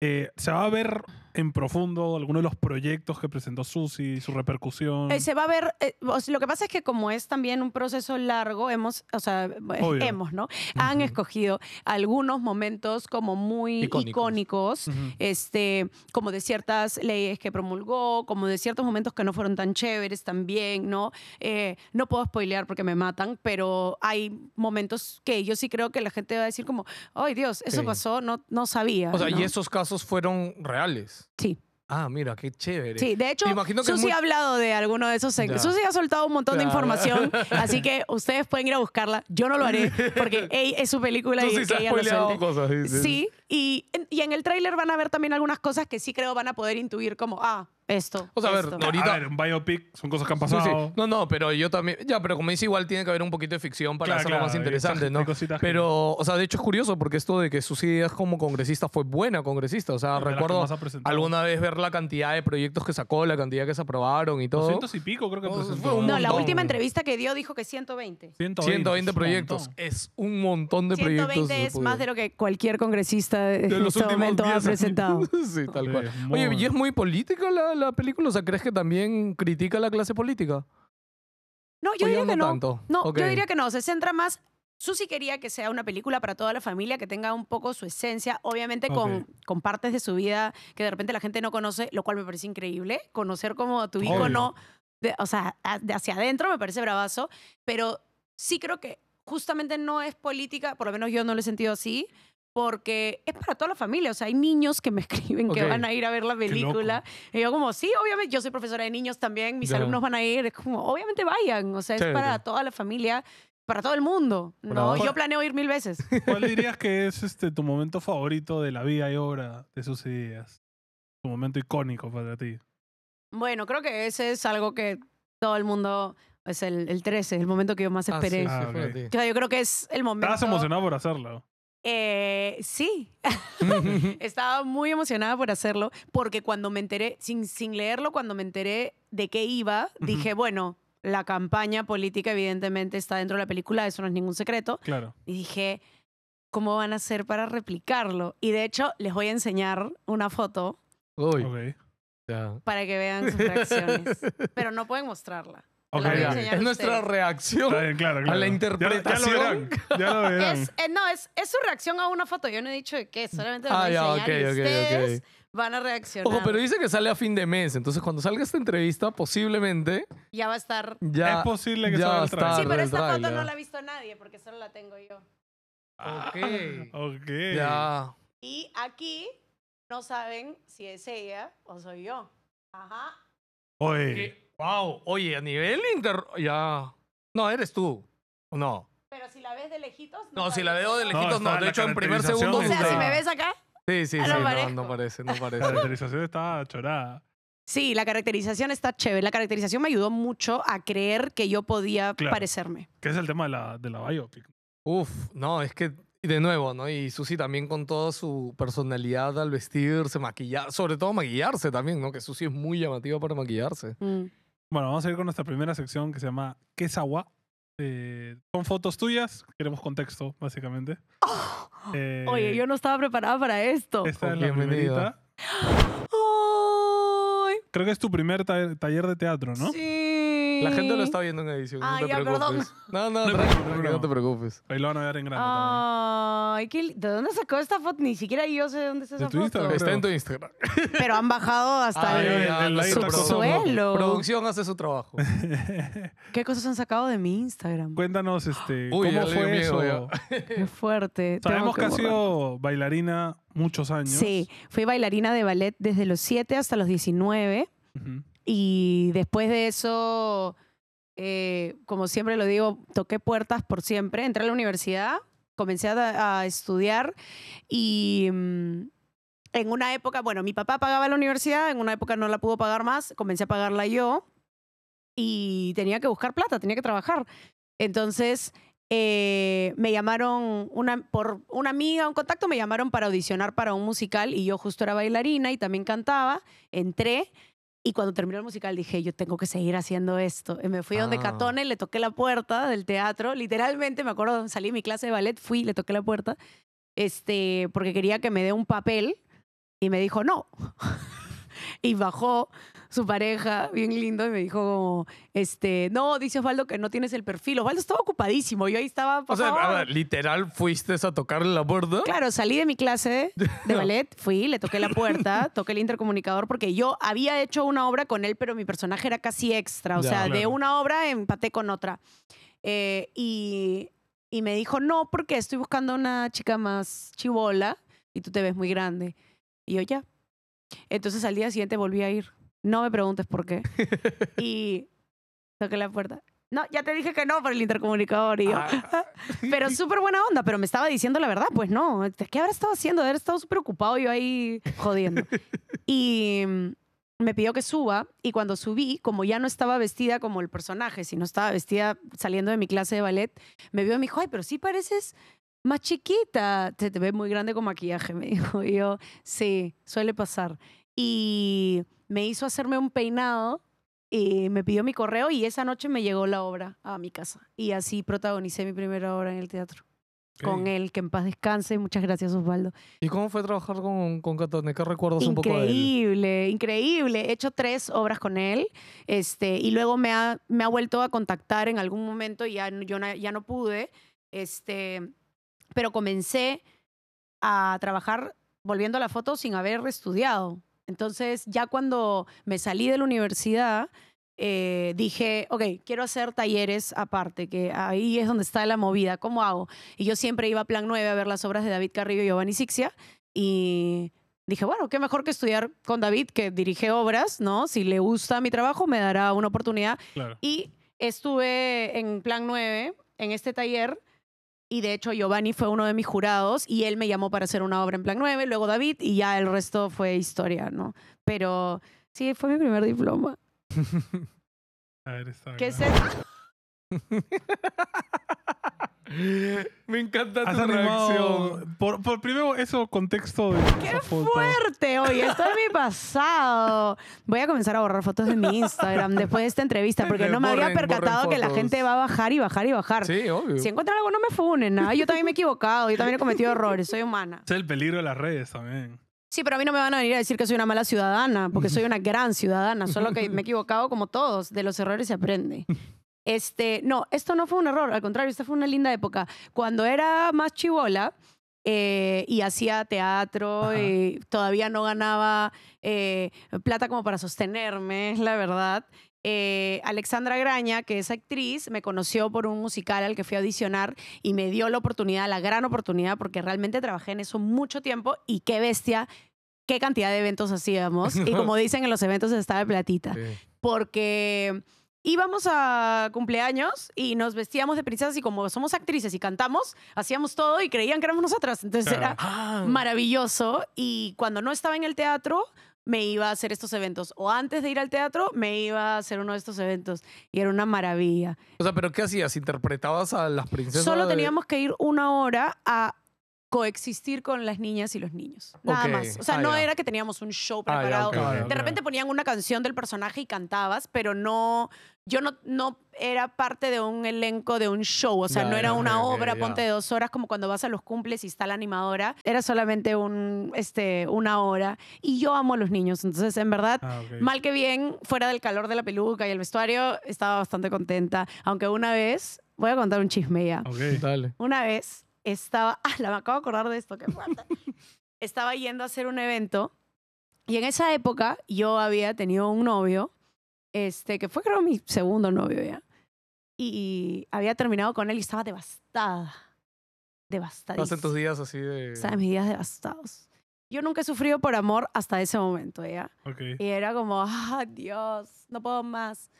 eh, se va a ver en profundo alguno de los proyectos que presentó Susi, su repercusión? Eh, se va a ver, eh, o sea, lo que pasa es que como es también un proceso largo, hemos, o sea, eh, Obvio. hemos, ¿no? Han escogido algunos momentos como muy Icónicos. este, como de ciertas leyes que promulgó, como de ciertos momentos que no fueron tan chéveres también, ¿no? Eh, no puedo spoilear porque me matan, pero hay momentos que yo sí creo que la gente va a decir como, ay Dios, eso Sí. pasó, no, no sabía. O sea, ¿no? y esos casos fueron reales. Sí. Ah, mira, qué chévere. Sí, de hecho, Susi muy- ha hablado de alguno de esos. seg- Ya. Susi ha soltado un montón de información, (laughs) así que ustedes pueden ir a buscarla. Yo no lo haré porque (laughs) ey, es su película Tú y sí que ella lo cosas. Sí, sí. Sí, y, en- y en el tráiler van a ver también algunas cosas que sí creo van a poder intuir como, ah, esto. O sea, a ver, esto. ahorita- A ver, un biopic son cosas que han Sí, sí. pasado. No, no, pero yo también. Ya, pero como dice, igual tiene que haber un poquito de ficción para Claro, hacerlo claro, más interesante, ¿no? Pero, o sea, de hecho es curioso porque esto de que Susi Díaz como congresista fue buena congresista. O sea, recuerdo alguna vez ver la cantidad de proyectos que sacó, la cantidad que se aprobaron y todo. 200 y pico creo que No, presentó. fue un No, la última entrevista que dio dijo que 120. 120, 120 es un proyectos. Es un montón de 120 proyectos. es más de lo que cualquier congresista de en los este últimos momento ha 10 años. presentado. (laughs) sí, tal cual. Oye, ¿y es muy política la, la película? O sea, ¿crees que también critica la clase política? No, yo ¿O ya diría que no. tanto? No, yo diría que no. Se centra más. Susi quería que sea una película para toda la familia, que tenga un poco su esencia, obviamente con, partes de su vida que de repente la gente no conoce, lo cual me parece increíble. Conocer como a tu Obvio. ícono, de, o sea, de hacia adentro me parece bravazo, pero sí creo que justamente no es política, por lo menos yo no lo he sentido así, porque es para toda la familia. O sea, hay niños que me (laughs) escriben que van a ir a ver la película. Y yo como, sí, obviamente, yo soy profesora de niños también, mis alumnos van a ir. Es como, obviamente vayan. O sea, es Chévere. para toda la familia, para todo el mundo. No, yo planeo ir mil veces. (laughs) ¿Cuál (laughs) dirías que es este, tu momento favorito de la vida y obra de sus ideas? Tu momento icónico para ti. Bueno, creo que ese es algo que todo el mundo, es el, el 13, el momento que yo más Ah, sí, esperé. sí, Ah, fue ok. a ti. O sea, yo creo que es el momento. Estabas emocionado por hacerlo. Eh, sí, (laughs) estaba muy emocionada por hacerlo, porque cuando me enteré, sin, sin leerlo, cuando me enteré de qué iba, dije, bueno, la campaña política evidentemente está dentro de la película, eso no es ningún secreto. Claro. Y dije, ¿cómo van a hacer para replicarlo? Y de hecho, les voy a enseñar una foto Uy, para que vean sus (laughs) reacciones. Pero no pueden mostrarla. Ya. Es nuestra reacción. Está bien, claro, A la interpretación. Ya, lo verán. Ya lo verán. Es, eh, no, es, es su reacción a una foto. Yo no he dicho de qué, solamente lo Ah, voy a ya, enseñar y ok, ok, ok. ustedes van a reaccionar. Ojo, pero dice que sale a fin de mes. Entonces, cuando salga esta entrevista, posiblemente Ya va a estar... ya. es posible que ya salga el trailer. Sí, pero esta foto no la ha visto nadie porque solo la tengo yo. Ok. Ok. Ya. Y aquí no saben si es ella o soy yo. Ajá. Oye. Wow. Oye, a nivel inter. Ya. No, eres tú. ¿O no? Pero si la ves de lejitos... No, si la veo de lejitos, no. está De la hecho, en primer caracterización segundo. O sea, está- si me ves acá... Sí, sí, Ah, sí. no No, parezco. no parece, no La parece. caracterización está chorada. Sí, la caracterización está chévere. La caracterización me ayudó mucho a creer que yo podía Claro. parecerme. Que es el tema de la, de la biopic. Uf, no, es que. y De nuevo, ¿no? Y Susi también con toda su personalidad al vestirse, maquillar, sobre todo maquillarse también, ¿no? Que Susi es muy llamativa para maquillarse. Mm. Bueno, vamos a ir con nuestra primera sección que se llama ¿Qué es agua? Eh, son fotos tuyas, queremos contexto, básicamente. (laughs) Eh, Oye, yo no estaba preparada para esto. Esta es la primerita. (gasps) Creo que es tu primer ta- taller de teatro, ¿no? Sí. La gente lo está viendo en edición, Ah, no te ya, perdón. preocupes. No, no, No no te preocupes. Ahí lo van a ver en grande Ay, qué li- ¿de dónde sacó esta foto? Ni siquiera yo sé de dónde está De esa tu foto. Instagram. Está en tu Instagram. (laughs) Pero han bajado hasta Ay, el subsuelo. Producción hace su trabajo. (laughs) ¿Qué cosas han sacado de mi Instagram? Cuéntanos, este, Uy, ya ¿cómo le dio fue miedo, eso? (laughs) Qué fuerte. tengo Sabemos que has borrar. sido bailarina muchos años. Sí, fui bailarina de ballet desde los 7 hasta los 19 Ujú. Y después de eso, eh, como siempre lo digo, toqué puertas por siempre. Entré a la universidad, comencé a, estudiar y mm, en una época, bueno, mi papá pagaba la universidad, en una época no la pudo pagar más, comencé a pagarla yo y tenía que buscar plata, tenía que trabajar. Entonces, eh, me llamaron, por una amiga, un contacto, me llamaron para audicionar para un musical y yo justo era bailarina y también cantaba. Entré y cuando terminó el musical dije, yo tengo que seguir haciendo esto. Y me fui donde Ah. Catone, le toqué la puerta del teatro. Literalmente, me acuerdo, salí de mi clase de ballet, fui, le toqué la puerta, este, porque quería que me dé un papel y me dijo, no. Y bajó su pareja, bien lindo, y me dijo como, este, no, dice Osvaldo que no tienes el perfil. Osvaldo estaba ocupadísimo, yo ahí estaba, por O sea, favor. ver, literal fuiste a tocarle la puerta. Claro, salí de mi clase de (laughs) ballet, fui, le toqué la puerta, toqué el intercomunicador porque yo había hecho una obra con él, pero mi personaje era casi extra. O Ya, sea, de claro. una obra empaté con otra. Eh, y, y me dijo, no, porque estoy buscando una chica más chivola y tú te ves muy grande. Y yo, ya. Entonces al día siguiente volví a ir. No me preguntes por qué. (laughs) Y toqué la puerta. No, ya te dije que no por el intercomunicador. Y yo, Ah. (laughs) pero súper buena onda, pero me estaba diciendo la verdad, pues no. ¿Qué habrá estado haciendo? Haber estado súper ocupado yo ahí jodiendo. (laughs) Y mm, me pidió que suba y cuando subí, como ya no estaba vestida como el personaje, sino estaba vestida saliendo de mi clase de ballet, me vio y me dijo, ay, pero sí pareces más chiquita. Te, te ves muy grande con maquillaje, me (laughs) dijo. Y yo, sí, suele pasar. Y me hizo hacerme un peinado y me pidió mi correo y esa noche me llegó la obra a mi casa. Y así protagonicé mi primera obra en el teatro. Con Ok. él, que en paz descanse. Muchas gracias, Osvaldo. ¿Y cómo fue trabajar con, con Catone? ¿Qué recuerdas un poco de él? Increíble, increíble. He hecho tres obras con él este, y luego me ha, me ha vuelto a contactar en algún momento y ya, yo na- ya no pude. Este, pero comencé a trabajar volviendo a la foto sin haber estudiado. Entonces, ya cuando me salí de la universidad, eh, dije, ok, quiero hacer talleres aparte, que ahí es donde está la movida. ¿Cómo hago? Y yo siempre iba a Plan 9 a ver las obras de David Carrillo y Giovanni Sixia y dije, bueno, qué mejor que estudiar con David, que dirige obras, ¿no? Si le gusta mi trabajo, me dará una oportunidad. Claro. Y estuve en Plan 9, en este taller, y de hecho Giovanni fue uno de mis jurados, y él me llamó para hacer una obra en Plan 9, luego David, y ya el resto fue historia, ¿no? Pero sí, fue mi primer diploma. (laughs) A ver, está ¿Qué es (laughs) eso? (laughs) Me encanta Has tu animado. reacción. Por, por primero, eso, contexto de foto. fuerte, oye, esto es mi pasado. Voy a comenzar a borrar fotos de mi Instagram después de esta entrevista, porque no me había Borren- borren percatado que la fotos. gente va a bajar y bajar y bajar. Sí, obvio. Si encuentran algo, no me funen. ¿ah? Yo también me he equivocado, yo también he cometido errores, soy humana. Es el peligro de las redes también. Sí, pero a mí no me van a venir a decir que soy una mala ciudadana, porque soy una gran ciudadana, solo que me he equivocado como todos, de los errores se aprende. Este, no, esto no fue un error, al contrario, esta fue una linda época. Cuando era más chivola eh, y hacía teatro, Ajá. y todavía no ganaba eh, plata como para sostenerme, es (laughs) la verdad. eh, Alexandra Graña, que es actriz, me conoció por un musical al que fui a audicionar y me dio la oportunidad, la gran oportunidad, porque realmente trabajé en eso mucho tiempo y qué bestia, qué cantidad de eventos hacíamos. (laughs) Y como dicen en los eventos estaba de platita, Sí. porque íbamos a cumpleaños y nos vestíamos de princesas y como somos actrices y cantamos, hacíamos todo y creían que éramos nosotras. Entonces Claro. era Ah, maravilloso y cuando no estaba en el teatro me iba a hacer estos eventos o antes de ir al teatro me iba a hacer uno de estos eventos y era una maravilla. O sea, ¿pero qué hacías? ¿Interpretabas a las princesas? Solo de- teníamos que ir una hora a coexistir con las niñas y los niños. Nada más. O sea, Ah, no era que teníamos un show Ah, preparado. de repente ponían una canción del personaje y cantabas, pero no, yo no, no era parte de un elenco de un show. O sea, no era una obra, ponte de dos horas como cuando vas a los cumples y está la animadora. Era solamente un, este, una hora. Y yo amo a los niños. Entonces, en verdad, Ah, mal que bien, fuera del calor de la peluca y el vestuario, estaba bastante contenta. Aunque una vez, voy a contar un chisme ya. Ok. Dale. Una vez estaba, ah, (laughs) la me acabo de acordar de esto, qué fuerte. (laughs) estaba yendo a hacer un evento y en esa época yo había tenido un novio, este, que fue creo mi segundo novio ya. Y había terminado con él y estaba devastada. Devastada. Pasan tus días así de... Estaban mis días devastados. Yo nunca he sufrido por amor hasta ese momento, ¿ya? Y era como, ah, Dios, no puedo más.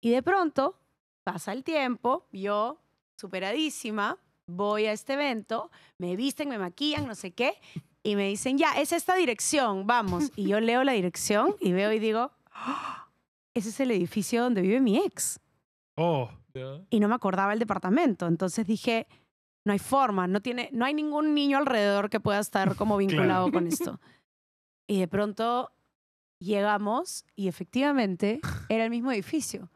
Y de pronto pasa el tiempo, yo, superadísima, voy a este evento, me visten, me maquillan, no sé qué, y me dicen, ya, es esta dirección, vamos. Y yo leo la dirección y veo y digo, "Ah, ese es el edificio donde vive mi ex. Oh. Ya. Y no me acordaba el departamento. Entonces dije, no hay forma, no, tiene, no hay ningún niño alrededor que pueda estar como (laughs) vinculado con esto. Y de pronto llegamos y efectivamente era el mismo edificio.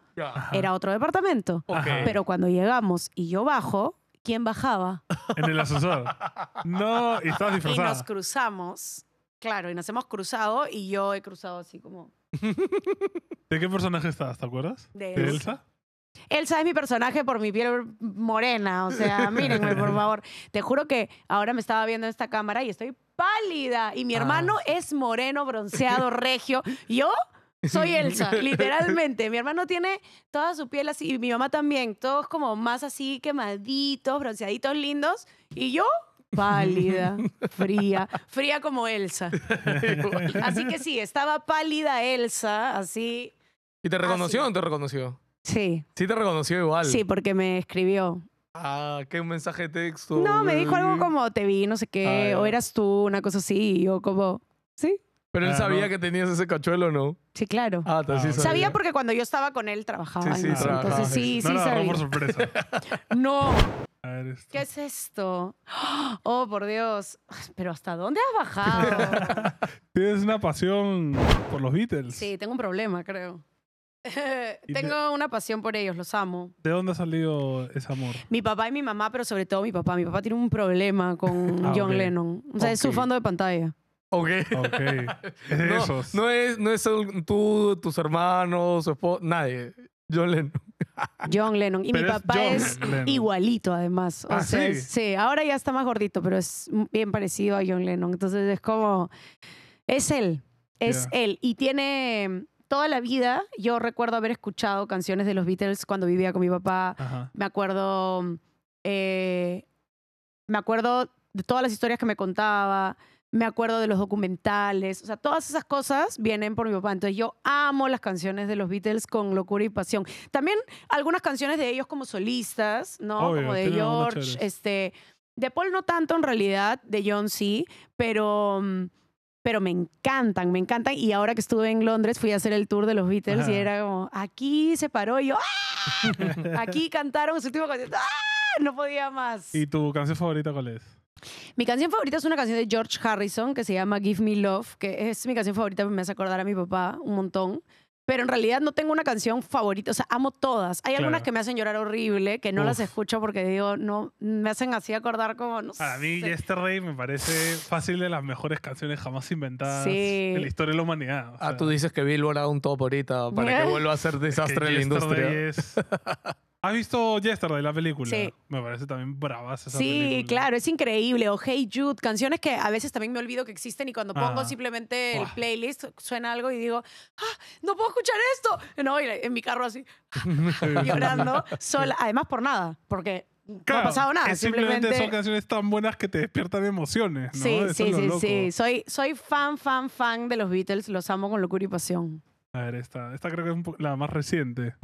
Era otro departamento. Ok. Ajá. Pero cuando llegamos y yo bajo, ¿quién bajaba? En el ascensor. No, y estabas Y nos cruzamos Claro, y nos hemos cruzado y yo he cruzado así como ¿De qué personaje estabas? ¿Te acuerdas? de ¿De Elsa. Elsa? Elsa es mi personaje por mi piel morena, o sea, mírenme, por (laughs) favor. Te juro que ahora me estaba viendo en esta cámara y estoy pálida. Y mi hermano es moreno, bronceado, regio. Yo soy (laughs) Elsa, literalmente. Mi hermano tiene toda su piel así, y mi mamá también, todos como más así quemaditos, bronceaditos lindos. Y yo, pálida, (laughs) fría, fría como Elsa. (laughs) Así que sí, estaba pálida Elsa, así. ¿Y te reconoció o no te reconoció? Sí, Sí te reconoció igual. sí, porque me escribió. Ah, qué un mensaje de texto. No, me dijo algo como te vi, no sé qué, o eras tú, una cosa así. Y yo como, sí, Pero él Ah, sabía no. que tenías ese cachuelo, ¿no? sí, claro. Ah, te- sí Ah, sabía. sabía porque cuando yo estaba con él trabajaba Sí, sí, en eso. trabajaba. Entonces sí, no sí agarró sabía. por sorpresa. (laughs) No, A ver, esto. ¿qué es esto? (gasps) Oh, por Dios. Pero ¿hasta dónde has bajado? (laughs) Tienes una pasión por los Beatles. Sí, tengo un problema, creo. (laughs) Tengo una pasión por ellos, los amo. ¿De dónde ha salido ese amor? Mi papá y mi mamá, pero sobre todo mi papá. Mi papá tiene un problema con Ah, John. Lennon. O sea, es su fondo de pantalla. Ok. Ok. (laughs) Es de No, esos. no es, no es el- tú, tus hermanos, su esposa, nadie. John Lennon. (laughs) John Lennon. Y mi Pero papá es igualito, además. O Ah, sea, ¿sí? sí, ahora ya está más gordito, pero es bien parecido a John Lennon. Entonces es como. Es él. Es él. Y tiene. Toda la vida, yo recuerdo haber escuchado canciones de los Beatles cuando vivía con mi papá. Ajá. Me acuerdo. eh, me acuerdo de todas las historias que me contaba. Me acuerdo de los documentales. O sea, todas esas cosas vienen por mi papá. Entonces, yo amo las canciones de los Beatles con locura y pasión. También algunas canciones de ellos como solistas, ¿no? Obvio, como de George. Este, de Paul no tanto en realidad, de John sí, pero. mm, Pero me encantan, me encantan. Y ahora que estuve en Londres, fui a hacer el tour de los Beatles y era como, aquí se paró y yo, ¡ah! (laughs) Aquí cantaron su último concierto. ¡Ah! No podía más. ¿Y tu canción favorita cuál es? Mi canción favorita es una canción de George Harrison que se llama Give Me Love, que es mi canción favorita, me hace acordar a mi papá un montón. Pero en realidad no tengo una canción favorita, o sea, amo todas. Hay algunas Claro. que me hacen llorar horrible, que no las Uf. escucho porque digo, no, me hacen así acordar como, no Para mí. Yesterday me parece fácil de las mejores canciones jamás inventadas Sí. en la historia de la humanidad. O Ah, sea, tú dices que Billboard haga un top ahorita para que (laughs) vuelva a ser es que desastre en la industria. es- (laughs) ¿Has visto Yesterday, la película? Sí. Me parece también bravas esa Sí, película. claro, es increíble. O Hey Jude, canciones que a veces también me olvido que existen y cuando pongo Ajá. simplemente el playlist suena algo y digo, ¡ah! ¡No puedo escuchar esto! No, y en mi carro así, Sí. (laughs) (laughs) llorando, sola. Además, por nada, porque no ha Claro, pasado nada. es simplemente simplemente. son canciones tan buenas que te despiertan emociones, ¿no? Sí, Eso sí, sí, loco. sí. Soy, soy fan, fan, fan de los Beatles. Los amo con locura y pasión. A ver, esta, esta creo que es la más reciente.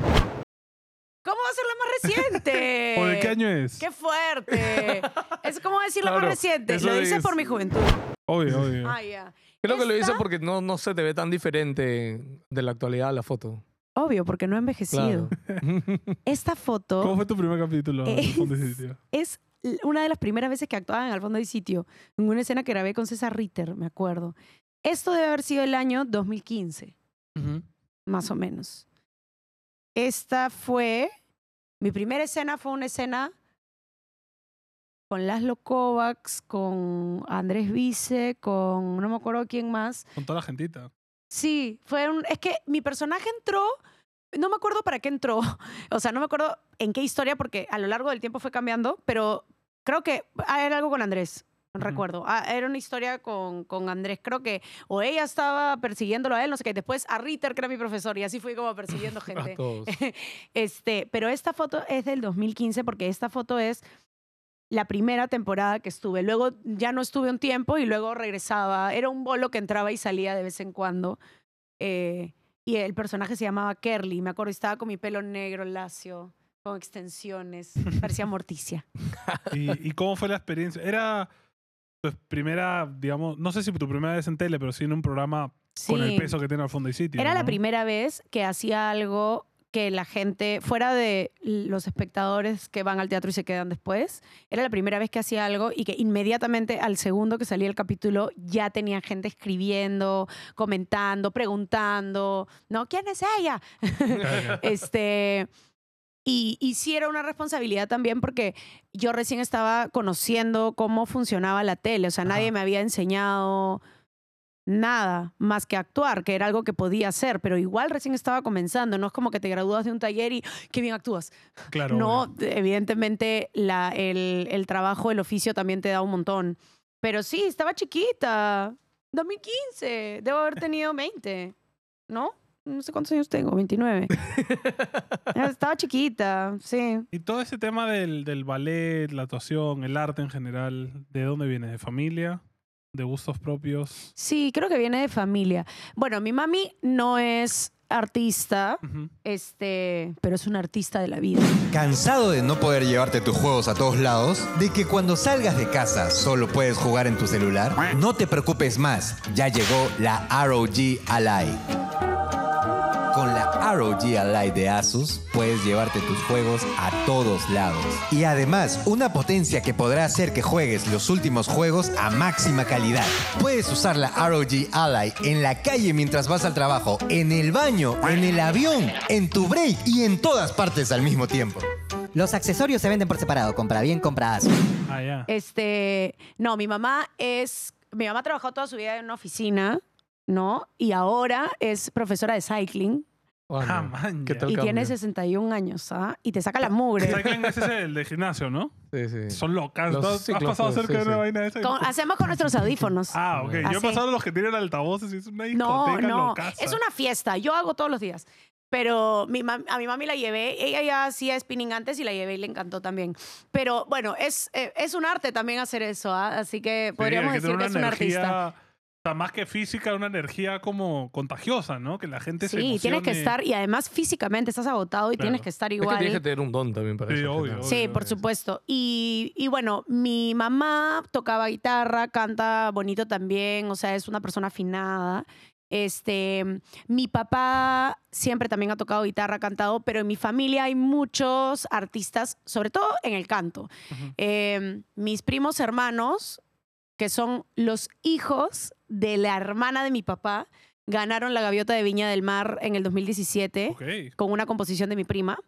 ¿Cómo va a ser la más reciente? ¿O de qué año es? ¡Qué fuerte! (laughs) Es como decir la más Claro, reciente. eso Lo dice es- por mi juventud. Obvio, obvio. Ah, ya. Creo que lo hice Esta- porque no, no se te ve tan diferente de la actualidad la foto. Obvio, porque no he envejecido. Claro. (laughs) Esta foto ¿Cómo fue tu primer capítulo Es- Fondo y Sitio? es l- una de las primeras veces que actuaba en Al Fondo del Sitio, en una escena que grabé con César Ritter, me acuerdo. Esto debe haber sido el año 2015, más o menos. Esta fue, mi primera escena fue una escena con Laszlo Kovacs, con Andrés Vice, con no me acuerdo quién más. Con toda la gentita. Sí, fue un, es que mi personaje entró, no me acuerdo para qué entró, (laughs) o sea, no me acuerdo en qué historia porque a lo largo del tiempo fue cambiando, pero creo que ah, era algo con Andrés, no recuerdo. Ah, era una historia con, con Andrés, creo que o ella estaba persiguiéndolo a él, no sé qué, después a Ritter, que era mi profesor, y así fui como persiguiendo (laughs) A gente. todos. (laughs) Este, pero esta foto es del 2015 porque esta foto es la primera temporada que estuve. Luego ya no estuve un tiempo y luego regresaba. Era un bolo que entraba y salía de vez en cuando. Eh, y el personaje se llamaba Kerly. Me acuerdo, estaba con mi pelo negro, lacio, con extensiones. Parecía (laughs) Morticia. ¿Y, y cómo fue la experiencia? Era tu primera, digamos, no sé si tu primera vez en tele, pero sí en un programa con el peso que tiene al Fondo y Sitio. Era la primera vez que hacía algo que la gente, fuera de los espectadores que van al teatro y se quedan después, era la primera vez que hacía algo y que inmediatamente al segundo que salía el capítulo ya tenía gente escribiendo, comentando, preguntando, ¿no? ¿Quién es ella? (laughs) (laughs) este, y, y sí era una responsabilidad también porque yo recién estaba conociendo cómo funcionaba la tele, o sea, nadie me había enseñado nada más que actuar, que era algo que podía hacer, pero igual recién estaba comenzando. No es como que te gradúas de un taller y qué bien actúas. Claro. no, evidentemente la, el, el trabajo, el oficio también te da un montón. Pero sí, estaba chiquita. 2015. Debo haber tenido 20. ¿No? No sé cuántos años tengo, 29. (laughs) estaba chiquita, sí. Y todo ese tema del, del ballet, la actuación, el arte en general, ¿de dónde viene? ¿De familia? ¿De gustos propios? Sí, creo que viene de familia. Bueno, mi mami no es artista, este, pero es una artista de la vida. ¿Cansado de no poder llevarte tus juegos a todos lados? ¿De que cuando salgas de casa solo puedes jugar en tu celular? No te preocupes más, ya llegó la ROG Ally. ROG Ally de Asus puedes llevarte tus juegos a todos lados. Y además, una potencia que podrá hacer que juegues los últimos juegos a máxima calidad. Puedes usar la ROG Ally en la calle mientras vas al trabajo, en el baño, en el avión, en tu break y en todas partes al mismo tiempo. Los accesorios se venden por separado. Compra bien, compra Asus. Ah, ya. Este, no, mi mamá es, mi mamá trabajó toda su vida en una oficina, ¿no? Y ahora es profesora de cycling Ah, Bueno, man, ¿Qué tal y tiene cambio? 61 años, ¿ah? Y te saca la mugre. Cycling ese (laughs) es el de gimnasio, ¿no? Sí, sí. Son locas. Los ¿Tú ¿Has ciclos, pasado cerca sí, de una sí. vaina de esa? Con- hacemos con nuestros audífonos. Ah, ok. Yo he Así. pasado los que tienen altavoces y es una no, discoteca no, locaza. es una fiesta. Yo hago todos los días. Pero mi a mi mami la llevé, ella ya hacía spinning antes y la llevé y le encantó también. Pero bueno, es, eh, es un arte también hacer eso, ¿ah? así que Sí, podríamos que decir tener que es un artista. Sea, más que física, una energía como contagiosa, ¿no? Que la gente se Sí, tienes que estar, y además físicamente estás agotado y Claro. tienes que estar Es que igual. tienes que tener un don también para Sí, eso. obvio, obvio. Sí, por supuesto. Y, y bueno, mi mamá tocaba guitarra, canta bonito también, o sea, es una persona afinada. Este, mi papá siempre también ha tocado guitarra, ha cantado, pero en mi familia hay muchos artistas, sobre todo en el canto. Eh, mis primos hermanos, que son los hijos de la hermana de mi papá, ganaron la Gaviota de Viña del Mar en el 2017 Ok. con una composición de mi prima.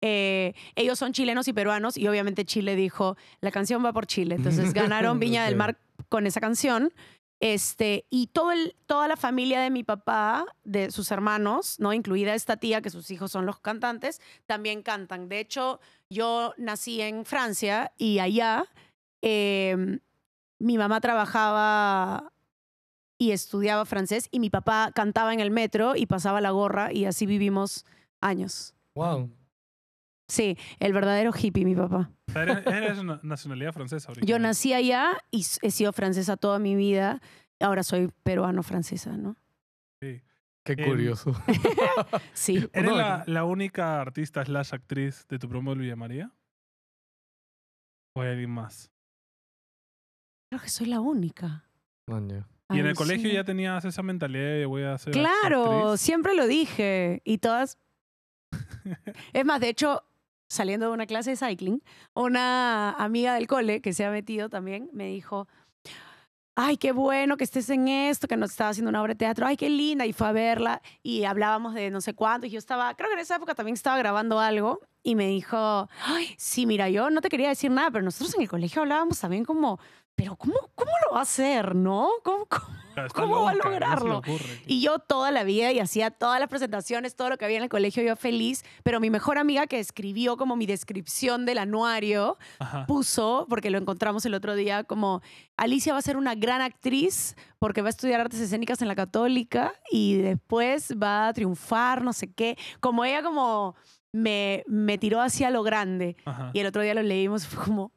Eh, ellos son chilenos y peruanos y obviamente Chile dijo, la canción va por Chile. Entonces (laughs) ganaron Viña del. Mar con esa canción. Este, y todo el, toda la familia de mi papá, de sus hermanos, ¿no? incluida esta tía, que sus hijos son los cantantes, también cantan. De hecho, yo nací en Francia y allá eh, mi mamá trabajaba y estudiaba francés y mi papá cantaba en el metro y pasaba la gorra y así vivimos años. Wow. Sí, el verdadero hippie, mi papá. Eres, eres una nacionalidad francesa ahorita. Yo nací allá y he sido francesa toda mi vida. Ahora soy peruano-francesa, ¿no? Sí. Qué curioso. (laughs) Sí. (laughs) ¿Eres No, la, la única artista slash actriz de tu promo de Villa María? ¿O hay alguien más? Creo que soy la única. Ya. ¿Y en el Alucina. colegio ya tenías esa mentalidad de voy a ser Claro, actriz? siempre lo dije. Y todas. (laughs) es más, de hecho, saliendo de una clase de cycling, una amiga del cole que se ha metido también me dijo. Ay, qué bueno que estés en esto, que nos estaba haciendo una obra de teatro. Ay, qué linda. Y fue a verla y hablábamos de no sé cuánto. Y yo estaba, creo que en esa época también estaba grabando algo. Y me dijo, ay, sí, mira, yo no te quería decir nada, pero nosotros en el colegio hablábamos también como, pero ¿cómo, cómo lo va a hacer, no? ¿Cómo, cómo? Claro, está ¿Cómo va a no lograrlo? ocurre. Y yo toda la vida y hacía todas las presentaciones, todo lo que había en el colegio, yo feliz. Pero mi mejor amiga que escribió como mi descripción del anuario, Ajá. puso, porque lo encontramos el otro día, como Alicia va a ser una gran actriz porque va a estudiar artes escénicas en la católica y después va a triunfar, no sé qué. Como ella como me, me tiró hacia lo grande. Ajá. Y el otro día lo leímos fue como,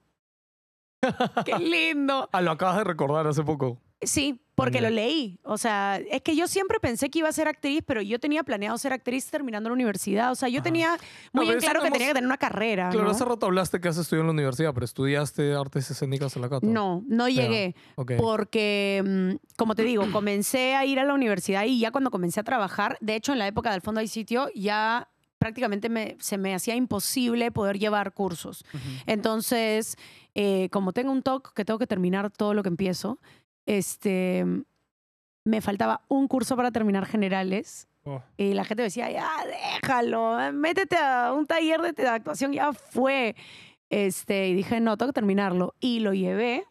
(laughs) qué lindo. Ah, lo acabas de recordar hace poco. Sí, porque lo leí. O sea, es que yo siempre pensé que iba a ser actriz, pero yo tenía planeado ser actriz terminando la universidad. O sea, yo Ajá. tenía muy en eso claro no que hemos- tenía que tener una carrera. Claro, ¿no? hace rato hablaste que has estudiado en la universidad, pero estudiaste artes escénicas en la Cato. No, no llegué. Porque, mm, como te digo, comencé a ir a la universidad y ya cuando comencé a trabajar, de hecho, en la época del Fondo hay sitio, ya prácticamente me- se me hacía imposible poder llevar cursos. Entonces, eh, como tengo un TOC que tengo que terminar todo lo que empiezo, este, me faltaba un curso para terminar generales. Oh, Y la gente decía, ya, déjalo, métete a un taller de, de actuación, ya fue. Este, y dije, no, tengo que terminarlo. Y lo llevé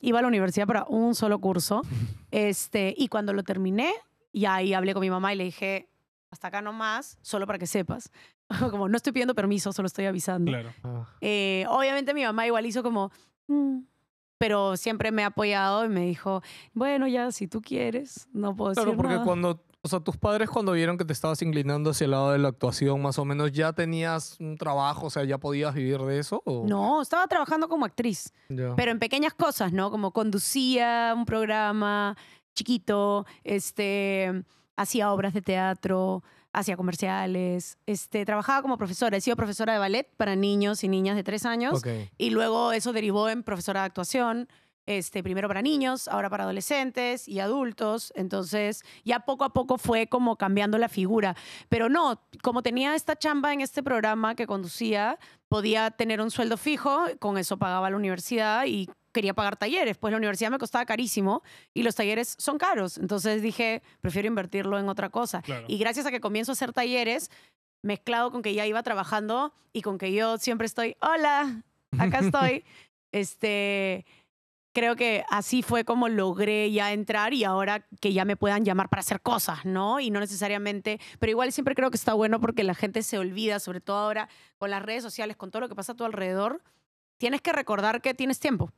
iba a la universidad para un solo curso. (laughs) este, y cuando lo terminé, ya ahí hablé con mi mamá y le dije, hasta acá nomás, solo para que sepas. (laughs) como no estoy pidiendo permiso, solo estoy avisando. Claro. Ah. Eh, obviamente mi mamá igual hizo como, "Mm", pero siempre me ha apoyado y me dijo, bueno, ya, si tú quieres, no puedo Claro, decir porque nada". cuando, o sea, tus padres cuando vieron que te estabas inclinando hacia el lado de la actuación, más o menos, ¿ya tenías un trabajo? O sea, ¿ya podías vivir de eso? o- No, estaba trabajando como actriz, Ya. pero en pequeñas cosas, ¿no? Como conducía un programa chiquito, este, hacía obras de teatro, hacía comerciales, este, trabajaba como profesora. He sido profesora de ballet para niños y niñas de tres años. Y luego eso derivó en profesora de actuación, este, primero para niños, ahora para adolescentes y adultos. Entonces, ya poco a poco fue como cambiando la figura. Pero no, como tenía esta chamba en este programa que conducía, podía tener un sueldo fijo, con eso pagaba la universidad y quería pagar talleres, pues la universidad me costaba carísimo y los talleres son caros. Entonces dije, prefiero invertirlo en otra cosa. Claro. Y gracias a que comienzo a hacer talleres, mezclado con que ya iba trabajando y con que yo siempre estoy, hola, acá (laughs) estoy. este, creo que así fue como logré ya entrar y ahora que ya me puedan llamar para hacer cosas, ¿no? Y no necesariamente, pero igual siempre creo que está bueno porque la gente se olvida, sobre todo ahora con las redes sociales, con todo lo que pasa a tu alrededor, tienes que recordar que tienes tiempo.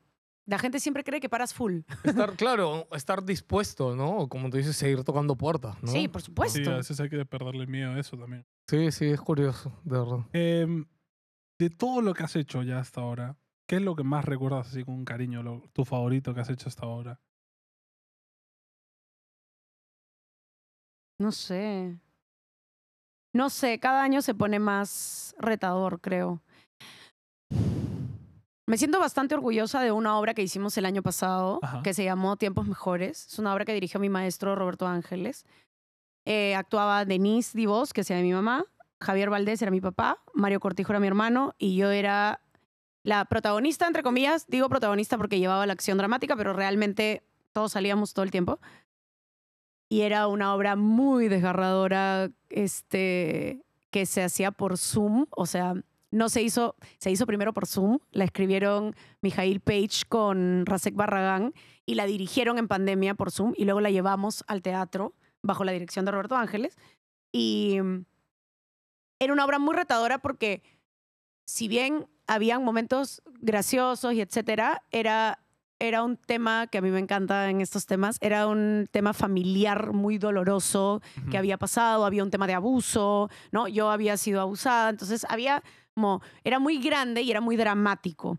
La gente siempre cree que paras full. Estar, (laughs) claro, estar dispuesto, ¿no? O Como tú dices, seguir tocando puertas, ¿no? Sí, por supuesto. Sí, a veces hay que perderle miedo a eso también. Sí, sí, es curioso, de verdad. Em, de todo lo que has hecho ya hasta ahora, ¿qué es lo que más recuerdas así con cariño, lo- tu favorito que has hecho hasta ahora? No sé. No sé, cada año se pone más retador, creo. Me siento bastante orgullosa de una obra que hicimos el año pasado, Ajá. que se llamó Tiempos Mejores. Es una obra que dirigió mi maestro Roberto Ángeles. Eh, actuaba Denise Divos, que sea de mi mamá, Javier Valdés era mi papá, Mario Cortijo era mi hermano, y yo era la protagonista, entre comillas. Digo protagonista porque llevaba la acción dramática, pero realmente todos salíamos todo el tiempo y era una obra muy desgarradora este, que se hacía por Zoom, o sea, no se hizo, se hizo primero por Zoom, la escribieron Mijail Page con Rasek Barragán y la dirigieron en pandemia por Zoom y luego la llevamos al teatro bajo la dirección de Roberto Ángeles y mm, era una obra muy retadora porque si bien habían momentos graciosos y etcétera, era era un tema que a mí me encanta en estos temas, era un tema familiar muy doloroso que había pasado, había un tema de abuso, ¿no? Yo había sido abusada, entonces había como, era muy grande y era muy dramático.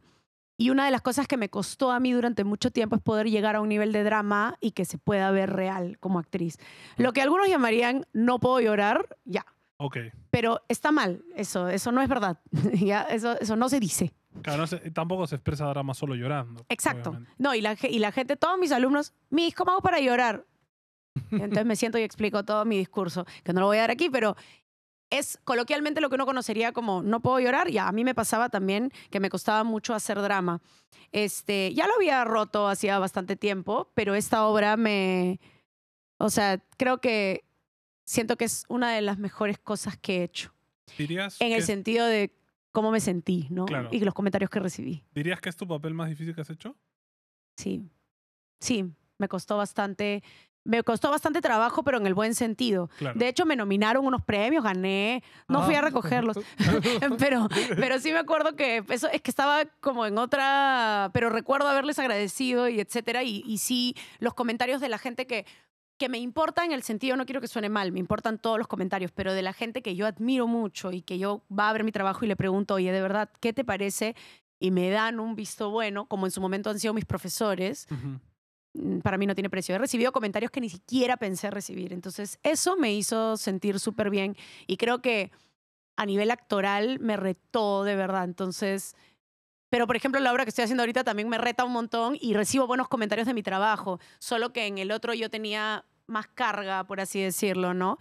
Y una de las cosas que me costó a mí durante mucho tiempo es poder llegar a un nivel de drama y que se pueda ver real como actriz. Lo que algunos llamarían no puedo llorar, ya. Ok. Pero está mal, eso, eso no es verdad. (laughs) ya, eso, eso no se dice. Claro, no se- tampoco se expresa drama solo llorando. Exacto. obviamente. No, y la, y la gente, todos mis alumnos, mis, ¿cómo hago para llorar? (laughs) Entonces me siento y explico todo mi discurso, que no lo voy a dar aquí, pero es coloquialmente lo que uno conocería como no puedo llorar. Ya, a mí me pasaba también que me costaba mucho hacer drama. Este, ya lo había roto hacía bastante tiempo, pero esta obra me, o sea, creo que siento que es una de las mejores cosas que he hecho, ¿Dirías, en el sentido de cómo me sentí, ¿no? Claro. Y los comentarios que recibí. ¿Dirías que es tu papel más difícil que has hecho? Sí, sí, me costó bastante, me costó bastante trabajo, pero en el buen sentido. Claro. De hecho, me nominaron unos premios, gané, no fui a Ah. recogerlos, (laughs) (laughs) pero, pero sí me acuerdo que eso es que estaba como en otra, pero recuerdo haberles agradecido y etcétera, y, y sí, los comentarios de la gente que que me importa en el sentido, no quiero que suene mal, me importan todos los comentarios, pero de la gente que yo admiro mucho y que yo va a ver mi trabajo y le pregunto, oye, de verdad, ¿qué te parece? Y me dan un visto bueno, como en su momento han sido mis profesores, para mí no tiene precio. He recibido comentarios que ni siquiera pensé recibir. Entonces, eso me hizo sentir súper bien y creo que a nivel actoral me retó de verdad. Entonces, pero por ejemplo, la obra que estoy haciendo ahorita también me reta un montón y recibo buenos comentarios de mi trabajo, solo que en el otro yo tenía más carga, por así decirlo, ¿no?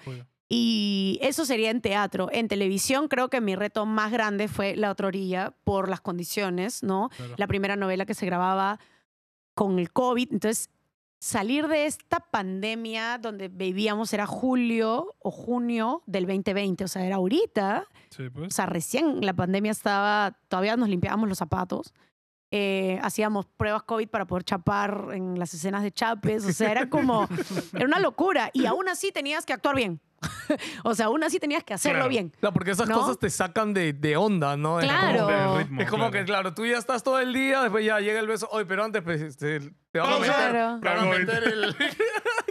Y eso sería en teatro. En televisión creo que mi reto más grande fue La otra orilla por las condiciones, ¿no? Claro. La primera novela que se grababa con el COVID. Entonces, salir de esta pandemia donde vivíamos era julio o junio del 2020, o sea, era ahorita. Sí, O pues. sea, recién la pandemia estaba, todavía nos limpiábamos los zapatos. eh, hacíamos pruebas COVID para poder chapar en las escenas de chapes. O sea, era como, era una locura. Y aún así tenías que actuar bien. (laughs) o sea, aún así tenías que hacerlo Claro. bien. Claro, porque esas ¿No? cosas te sacan de, de onda, ¿no? Es Claro. como- De ritmo, Es como claro. que, claro, tú ya estás todo el día, después ya llega el beso. Oye, pero antes pues, este, te van a meter, Claro. te van a meter el... (laughs)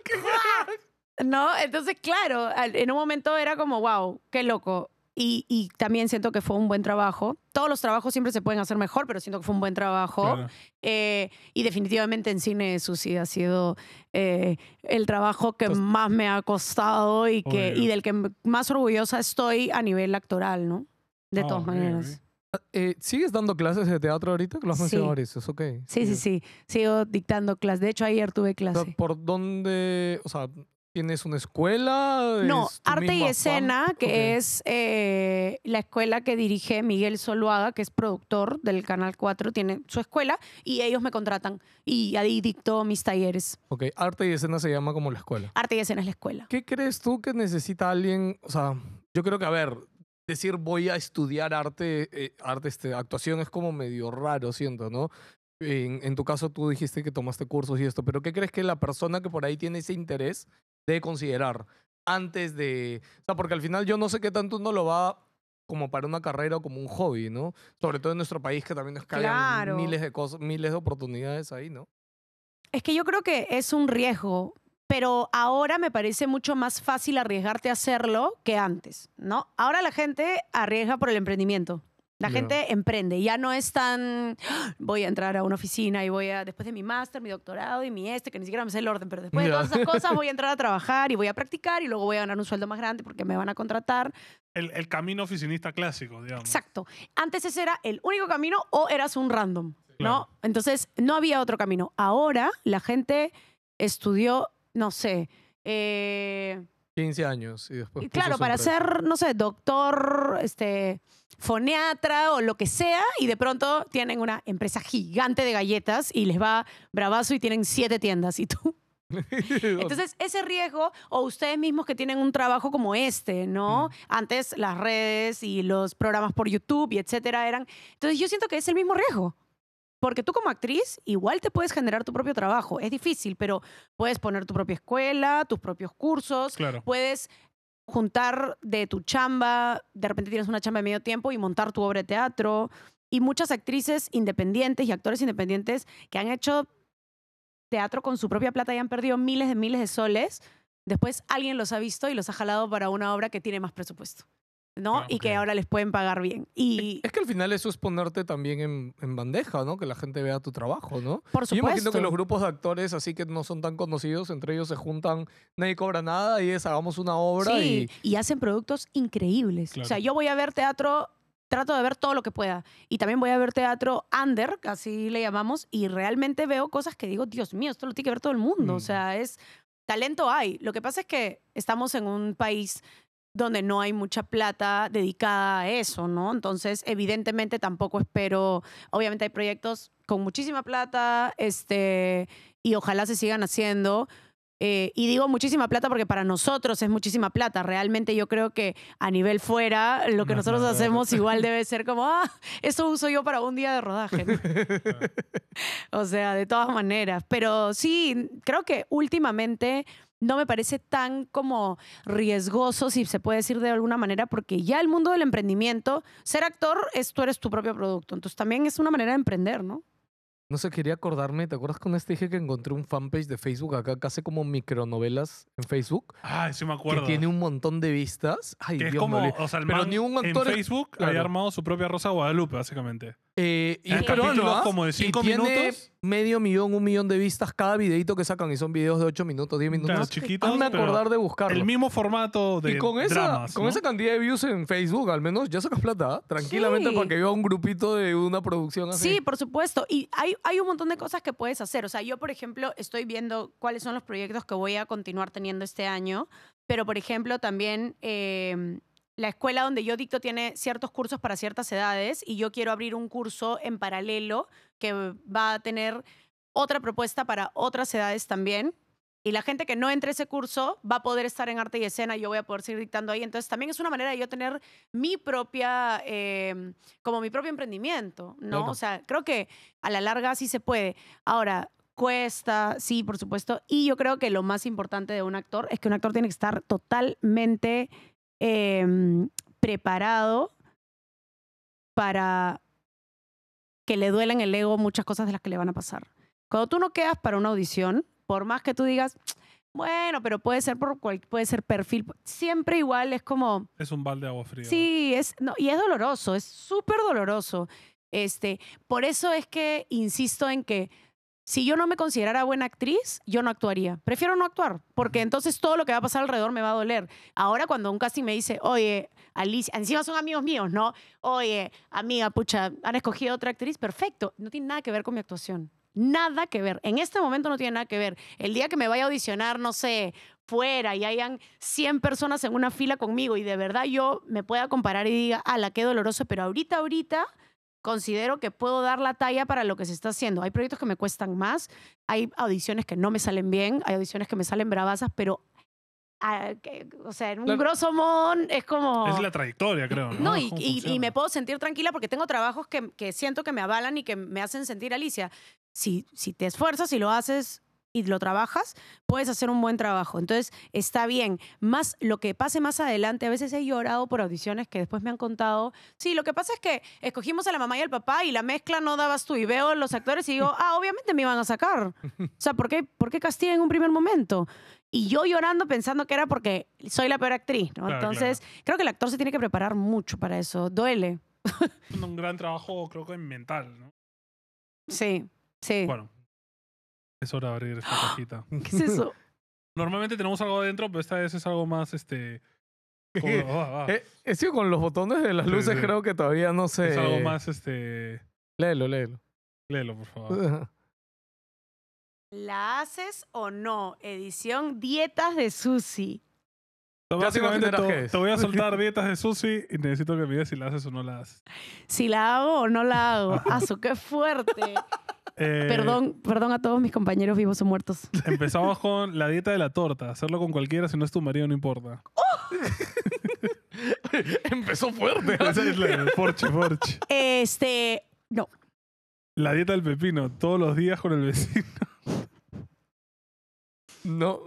(laughs) ¿No? Entonces, claro, en un momento era como, wow, qué loco. Y, y también siento que fue un buen trabajo. Todos los trabajos siempre se pueden hacer mejor, pero siento que fue un buen trabajo. Claro. Eh, y definitivamente en cine Susi ha sido eh, el trabajo que más me ha costado y, que, Obvio. y del que más orgullosa estoy a nivel actoral, ¿no? De Ah, todas maneras. ok. Eh, ¿Sigues dando clases de teatro ahorita? Que lo has Sí. mencionado varias veces, ok. Sí, sí, sí. Sigo dictando clases. De hecho, ayer tuve O sea, clase. ¿Por dónde? O sea, ¿tienes una escuela? No, ¿Es tu Arte y Escena, que es eh, la escuela que dirige Miguel Soluaga, que es productor del Canal 4, tiene su escuela y ellos me contratan. Y ahí dicto mis talleres. Ok, Arte y Escena se llama como la escuela. Arte y Escena es la escuela. ¿Qué crees tú que necesita alguien? O sea, yo creo que, a ver, decir voy a estudiar arte, eh, arte este, actuación es como medio raro, siento, ¿no? En, en tu caso tú dijiste que tomaste cursos y esto, pero ¿qué crees que la persona que por ahí tiene ese interés debe considerar antes de... O sea, porque al final yo no sé qué tanto uno lo va como para una carrera o como un hobby, ¿no? Sobre todo en nuestro país que también nos caen Claro. miles de cosas, miles de oportunidades ahí, ¿no? Es que yo creo que es un riesgo, pero ahora me parece mucho más fácil arriesgarte a hacerlo que antes, ¿no? Ahora la gente arriesga por el emprendimiento. La gente emprende, ya no es tan "Ah, voy a entrar a una oficina y voy a después de mi máster, mi doctorado y mi este que ni siquiera me sé el orden, pero después de todas esas cosas voy a entrar a (laughs) trabajar y voy a practicar y luego voy a ganar un sueldo más grande porque me van a contratar. El, el camino oficinista clásico, digamos. Exacto. Antes ese era el único camino o eras un random, ¿no? Entonces no había otro camino. Ahora la gente estudió, no sé, eh, 15 años y después... y claro, para ser, no sé, doctor, este, foniatra o lo que sea, y de pronto tienen una empresa gigante de galletas y les va bravazo y tienen siete tiendas y tú. (laughs) Entonces, ese riesgo, o ustedes mismos que tienen un trabajo como este, ¿no? Antes las redes y los programas por YouTube y etcétera eran. Entonces, yo siento que es el mismo riesgo. Porque tú como actriz igual te puedes generar tu propio trabajo. Es difícil, pero puedes poner tu propia escuela, tus propios cursos, Claro. puedes juntar de tu chamba, de repente tienes una chamba de medio tiempo y montar tu obra de teatro. Y muchas actrices independientes y actores independientes que han hecho teatro con su propia plata y han perdido miles de miles de soles, después alguien los ha visto y los ha jalado para una obra que tiene más presupuesto, ¿no? Ah, Y que ahora les pueden pagar bien. Y Es que al final eso es ponerte también en, en bandeja, ¿no? Que la gente vea tu trabajo, ¿no? por Yo imagino supuesto. que los grupos de actores así que no son tan conocidos, entre ellos se juntan, nadie cobra nada y es hagamos una obra Sí, y... y hacen productos increíbles. O sea, yo voy a ver teatro, trato de ver todo lo que pueda. Y también voy a ver teatro under, así le llamamos, y realmente veo cosas que digo, Dios mío, esto lo tiene que ver todo el mundo. O Mm. sea, es talento hay. Lo que pasa es que estamos en un país donde no hay mucha plata dedicada a eso, ¿no? Entonces, evidentemente tampoco espero, obviamente hay proyectos con muchísima plata, este, y ojalá se sigan haciendo, eh, y digo muchísima plata porque para nosotros es muchísima plata. Realmente yo creo que a nivel fuera, lo que No nosotros hacemos igual (laughs) debe ser como, ah, eso uso yo para un día de rodaje. (laughs) o sea, de todas maneras. Pero sí, creo que últimamente no me parece tan como riesgoso, si se puede decir de alguna manera, porque ya el mundo del emprendimiento, ser actor es tú eres tu propio producto. Entonces también es una manera de emprender, ¿no? No sé, quería acordarme, ¿te acuerdas con este dije que encontré un fanpage de Facebook acá que hace como micronovelas en Facebook? Ay, sí me Que acuerdo. tiene un montón de vistas. Ay, que es como, o sea, el Pero man ni un en actor- Facebook claro. había armado su propia Rosa Guadalupe, básicamente. Eh, y capítulos ¿ah? como de cinco y tiene minutos. medio millón, un millón de vistas cada videito que sacan y son videos de 8 minutos, 10 minutos. Claro, chiquitos, Hazme pero acordar de buscarlo. El mismo formato de y con esa, dramas, con ¿no? esa cantidad de views en Facebook, al menos, ya sacas plata, ¿ah? Tranquilamente Sí. para que vea un grupito de una producción así. Sí, por supuesto. Y hay, hay un montón de cosas que puedes hacer. O sea, yo, por ejemplo, estoy viendo cuáles son los proyectos que voy a continuar teniendo este año. Pero, por ejemplo, también eh, la escuela donde yo dicto tiene ciertos cursos para ciertas edades y yo quiero abrir un curso en paralelo que va a tener otra propuesta para otras edades también. Y la gente que no entre ese curso va a poder estar en arte y escena y yo voy a poder seguir dictando ahí. Entonces también es una manera de yo tener mi propia, eh, como mi propio emprendimiento, ¿no? O sea, creo que a la larga sí se puede. Ahora, cuesta, sí, por supuesto. Y yo creo que lo más importante de un actor es que un actor tiene que estar totalmente eh, preparado para que le duelen el ego muchas cosas de las que le van a pasar. Cuando tú no quedas para una audición, por más que tú digas, bueno, pero puede ser por cual- puede ser perfil, siempre igual es como, Es un balde de agua fría. sí, es no, y es doloroso, es súper doloroso. Este, por eso es que insisto en que si yo no me considerara buena actriz, yo no actuaría. Prefiero no actuar, porque entonces todo lo que va a pasar alrededor me va a doler. Ahora cuando un casting me dice, oye, Alicia, encima son amigos míos, ¿no? Oye, amiga, pucha, han escogido otra actriz, perfecto. No tiene nada que ver con mi actuación. Nada que ver. En este momento no tiene nada que ver. El día que me vaya a audicionar, no sé, fuera y hayan 100 personas en una fila conmigo y de verdad yo me pueda comparar y diga, ala, qué doloroso, pero ahorita, ahorita considero que puedo dar la talla para lo que se está haciendo. Hay proyectos que me cuestan más, hay audiciones que no me salen bien, hay audiciones que me salen bravasas, pero, ah, que- o sea, en un Claro. grosso modo es como... Es la trayectoria, creo. No, No, y, y- y me puedo sentir tranquila porque tengo trabajos que, que siento que me avalan y que me hacen sentir Alicia. Si, si te esfuerzas y lo haces y lo trabajas, puedes hacer un buen trabajo. Entonces, está bien. Más lo que pase más adelante, a veces he llorado por audiciones que después me han contado. Sí, lo que pasa es que escogimos a la mamá y al papá y la mezcla no dabas tú. Y veo los actores y digo, (laughs) ah, obviamente me iban a sacar. O sea, ¿por qué, ¿por qué castiga en un primer momento? Y yo llorando pensando que era porque soy la peor actriz, ¿no? Claro, Entonces, creo que el actor se tiene que preparar mucho para eso. Duele. un gran trabajo, creo que mental, ¿no? Sí, sí. Bueno, es hora de abrir esta cajita. ¿Qué es eso? (laughs) Normalmente tenemos algo adentro, pero esta vez es algo más, este... (laughs) como- ah, ah. Eh, con los botones de las luces, sí. creo que todavía no sé. Es algo más, este... Léelo, léelo. Léelo, por favor. (laughs) ¿La haces o no? Edición Dietas de Básicamente te, te voy a soltar (laughs) dietas de sushi y necesito que me digas si la haces o no la haces. Si la hago o no la hago. (laughs) ¡Aso, qué fuerte! (laughs) Eh, Perdón, perdón a todos mis compañeros vivos o muertos. Empezamos con la dieta de la torta. Hacerlo con cualquiera, si no es tu marido, no importa. Empezó fuerte. Forche, Forche. Este, no. La dieta del pepino, todos los días con el vecino. No.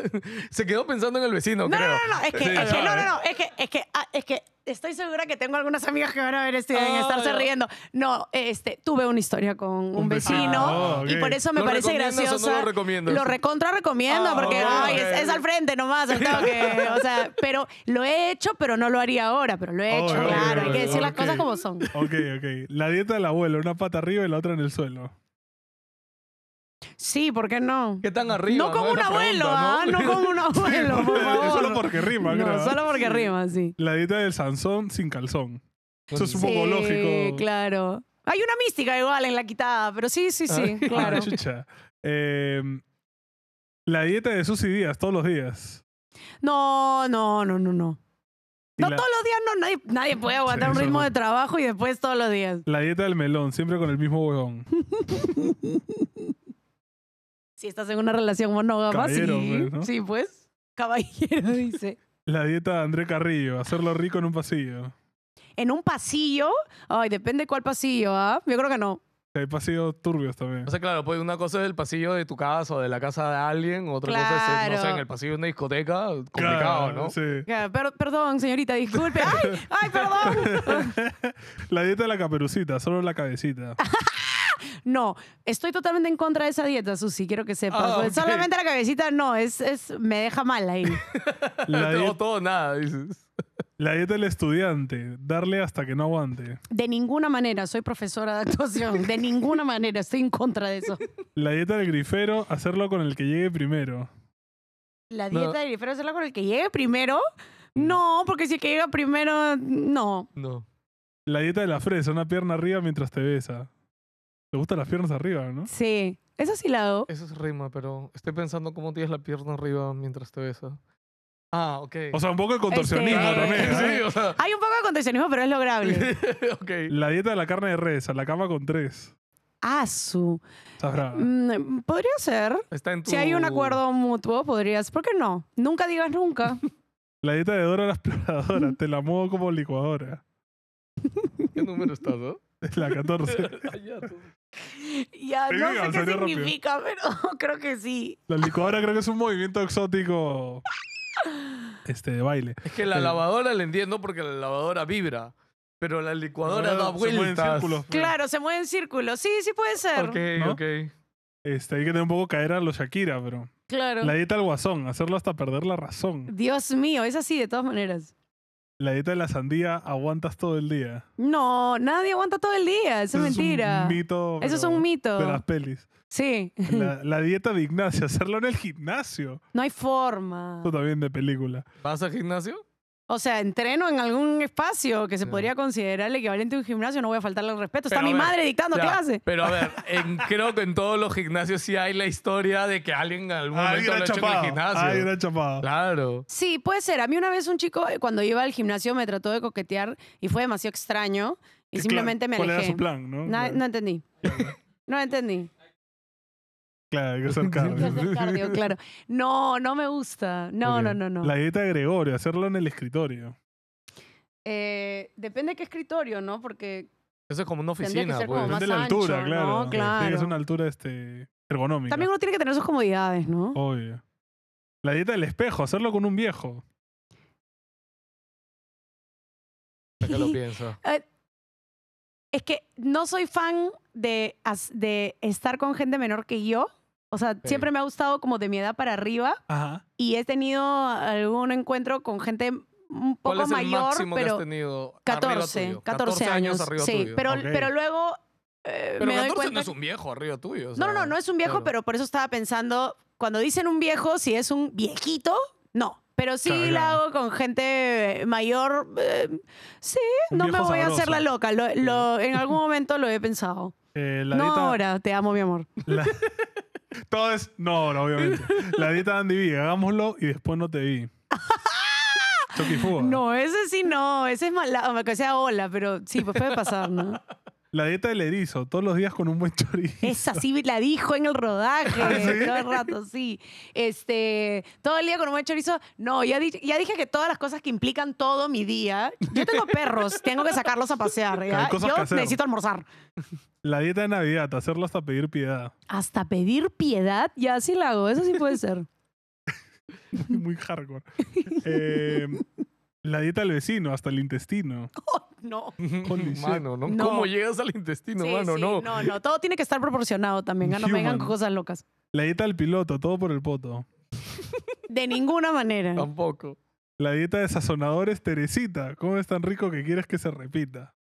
(laughs) Se quedó pensando en el vecino, No, no, creo. no, no, es que, Sí, es que, no, no, no, es que, es que, ah, es que estoy segura que tengo algunas amigas que van a ver esto y deben Ah, estarse ya. riendo. No, este, tuve una historia con un, Un vecino. vecino Ah, y por eso me ¿Lo parece recomiendas o no lo recomiendas? Lo recontra recomiendo Ah, porque ay, es, al frente nomás, al toque. O sea, pero lo he hecho, pero no lo haría ahora, pero lo he hecho, Oh, ok, claro. Hay que decir las cosas como son. Ok, ok. La dieta del abuelo, una pata arriba y la otra en el suelo. Sí, ¿por qué no? ¿Qué tan arriba? No como un abuelo, pregunta, ¿ah? No (laughs) como un abuelo, por favor. Solo porque rima, No, creo. solo porque rima, sí. La dieta del Sansón sin calzón. Eso es un Sí, poco lógico. claro. Hay una mística igual en la quitada, pero sí, sí, sí, Ah, (laughs) claro. Chucha. Eh, la dieta de Susy Díaz, todos los días. No, no, no, no, no. No la, todos los días, no, nadie, nadie puede aguantar Sí, un ritmo no. de trabajo y después todos los días. la dieta del melón, siempre con el mismo huevón. (laughs) Si estás en una relación monógama, Caballero, sí. pues, ¿no? Sí, pues. Caballero, (laughs) dice. La dieta de André Carrillo, hacerlo rico en un pasillo. En un pasillo, ay, depende cuál pasillo, ¿ah? Yo creo que no. Hay pasillos turbios también. O sea, claro, pues una cosa es el pasillo de tu casa o de la casa de alguien, otra cosa es, no sé, en el pasillo de una discoteca. Complicado, Claro, ¿no? Sí. Ya, per- perdón, señorita, disculpe. ¡Ay! ¡Ay, perdón! (laughs) La dieta de la caperucita, solo la cabecita. (laughs) No, estoy totalmente en contra de esa dieta, Susi, quiero que sepas. Ah. Solamente la cabecita no, es, es, me deja mal ahí. (laughs) La, dieta, todo nada, dices. la dieta del estudiante, darle hasta que no aguante. De ninguna manera soy profesora de actuación. De ninguna manera estoy en contra de eso. La dieta del grifero, hacerlo con el que llegue primero. La No. dieta de grifero la con el que llegue primero. No, porque si el que llega primero, no. No. La dieta de la fresa, una pierna arriba mientras te besa. ¿Te gustan las piernas arriba, no? Sí, eso sí la hago. Eso es rima, pero estoy pensando cómo tienes la pierna arriba mientras te besa. Ah, ok. O sea, un poco de contorsionismo Este- también. ¿ah? sí, o sea. Hay un poco de condicionismo, pero es lograble. (laughs) ok. La dieta de la carne de res, a la cama con tres. Ah, su. Estás brava. Mm, podría ser. Está en tu... Si hay un acuerdo mutuo, podrías. ¿Por qué no? Nunca digas nunca. (laughs) La dieta de Dora la exploradora. Te la muevo como licuadora. ¿Qué número estás, no? Es (laughs) la 14. Ah, ya, tú. (laughs) ya, no sé qué rápido. significa, (laughs) pero creo que sí. La licuadora creo que es un movimiento exótico este, de baile. Es que la Eh, lavadora la entiendo porque la lavadora vibra, pero la licuadora da Se mueven vueltas. círculos. Claro, se mueve en círculos. Sí, sí puede ser. Ok, ¿No? ok. Este, hay que tener un poco caer a los Shakira, pero. Claro. La dieta del guasón, hacerlo hasta perder la razón. Dios mío, es así de todas maneras. La dieta de la sandía, aguantas todo el día. No, nadie aguanta todo el día. Eso es mentira. un mito. Eso es un mito. De las pelis. Sí. La, (laughs) la dieta de Ignacio, hacerlo en el gimnasio. No hay forma. Eso también de película. ¿Vas al gimnasio? O sea, entreno en algún espacio que se podría considerar el equivalente a un gimnasio, no voy a faltarle el respeto. Está Pero mi ver, madre dictando Ya, clase. Pero a ver, (laughs) en- creo que en todos los gimnasios sí hay la historia de que alguien en algún momento Alguien lo ha ha hecho en el chapado. gimnasio. Alguien ha chapado. Claro. Sí, puede ser. A mí una vez un chico, eh, cuando iba al gimnasio, me trató de coquetear y fue demasiado extraño. Y ¿Qué simplemente me ¿Cuál era su plan, no? Na- claro, No entendí. (laughs) No entendí. Claro, hay que hacer (laughs) Hay que cardio. hacer cardio, claro. No, no me gusta. No, no, no, no. La dieta de Gregorio, hacerlo en el escritorio. Eh, depende de qué escritorio, ¿no? Porque Eso es como una oficina, como pues. de la altura, ancho, claro. ¿no? Tiene que ser Claro. una altura este, ergonómica. también uno tiene que tener sus comodidades, ¿no? Obvio. La dieta del espejo, hacerlo con un viejo. ¿Para qué lo (laughs) pienso? Es que no soy fan de, de estar con gente menor que yo. O sea, siempre me ha gustado como de mi edad para arriba Ajá. y he tenido algún encuentro con gente un ¿Cuál poco es el mayor, máximo que pero has tenido arriba 14, tuyo? 14 años. arriba sí, tuyo. pero, Ok. pero luego eh, Pero me doy 14 cuenta no es un viejo arriba tuyo. o No, no, sea, no, no es un viejo, claro. pero por eso estaba pensando, cuando dicen un viejo, si es un viejito, no. Pero sí Claro, la hago con gente mayor. eh, sí, Un no me voy a hacer sabroso. la loca. Lo- lo- en algún momento lo he pensado. Eh, la no ahora, te amo, mi amor. la- (laughs) Todo es... No, no, obviamente. La dieta de Andy B, hagámoslo y después no te vi. (laughs) Chucky Fuga. No, ese sí no, ese es mala, que sea hola, pero sí, pues puede pasar, ¿no? La dieta del erizo, todos los días con un buen (laughs) chorizo. Esa sí la dijo en el rodaje, ¿Ah, (laughs) sí? todo el rato, sí. Este, todo el día con un buen chorizo. No, ya, di- ya dije que todas las cosas que implican todo mi día. Yo tengo perros, tengo que sacarlos a pasear. ¿ya? Yo necesito almorzar. La dieta de Navidad, hacerlo hasta pedir piedad. Hasta pedir piedad, ya sí la hago. Eso sí puede ser. (laughs) Muy hardcore. Eh, la dieta del vecino, hasta el intestino. (laughs) No. Holy shit. Mano, ¿no? No. ¿Cómo llegas al intestino, Sí, mano? sí, no. no, no. Todo tiene que estar proporcionado también. ¿ah? No me vengan Human. con cosas locas. La dieta del piloto, todo por el poto. De ninguna manera. Tampoco. La dieta de sazonadores, Teresita. ¿Cómo es tan rico que quieres que se repita?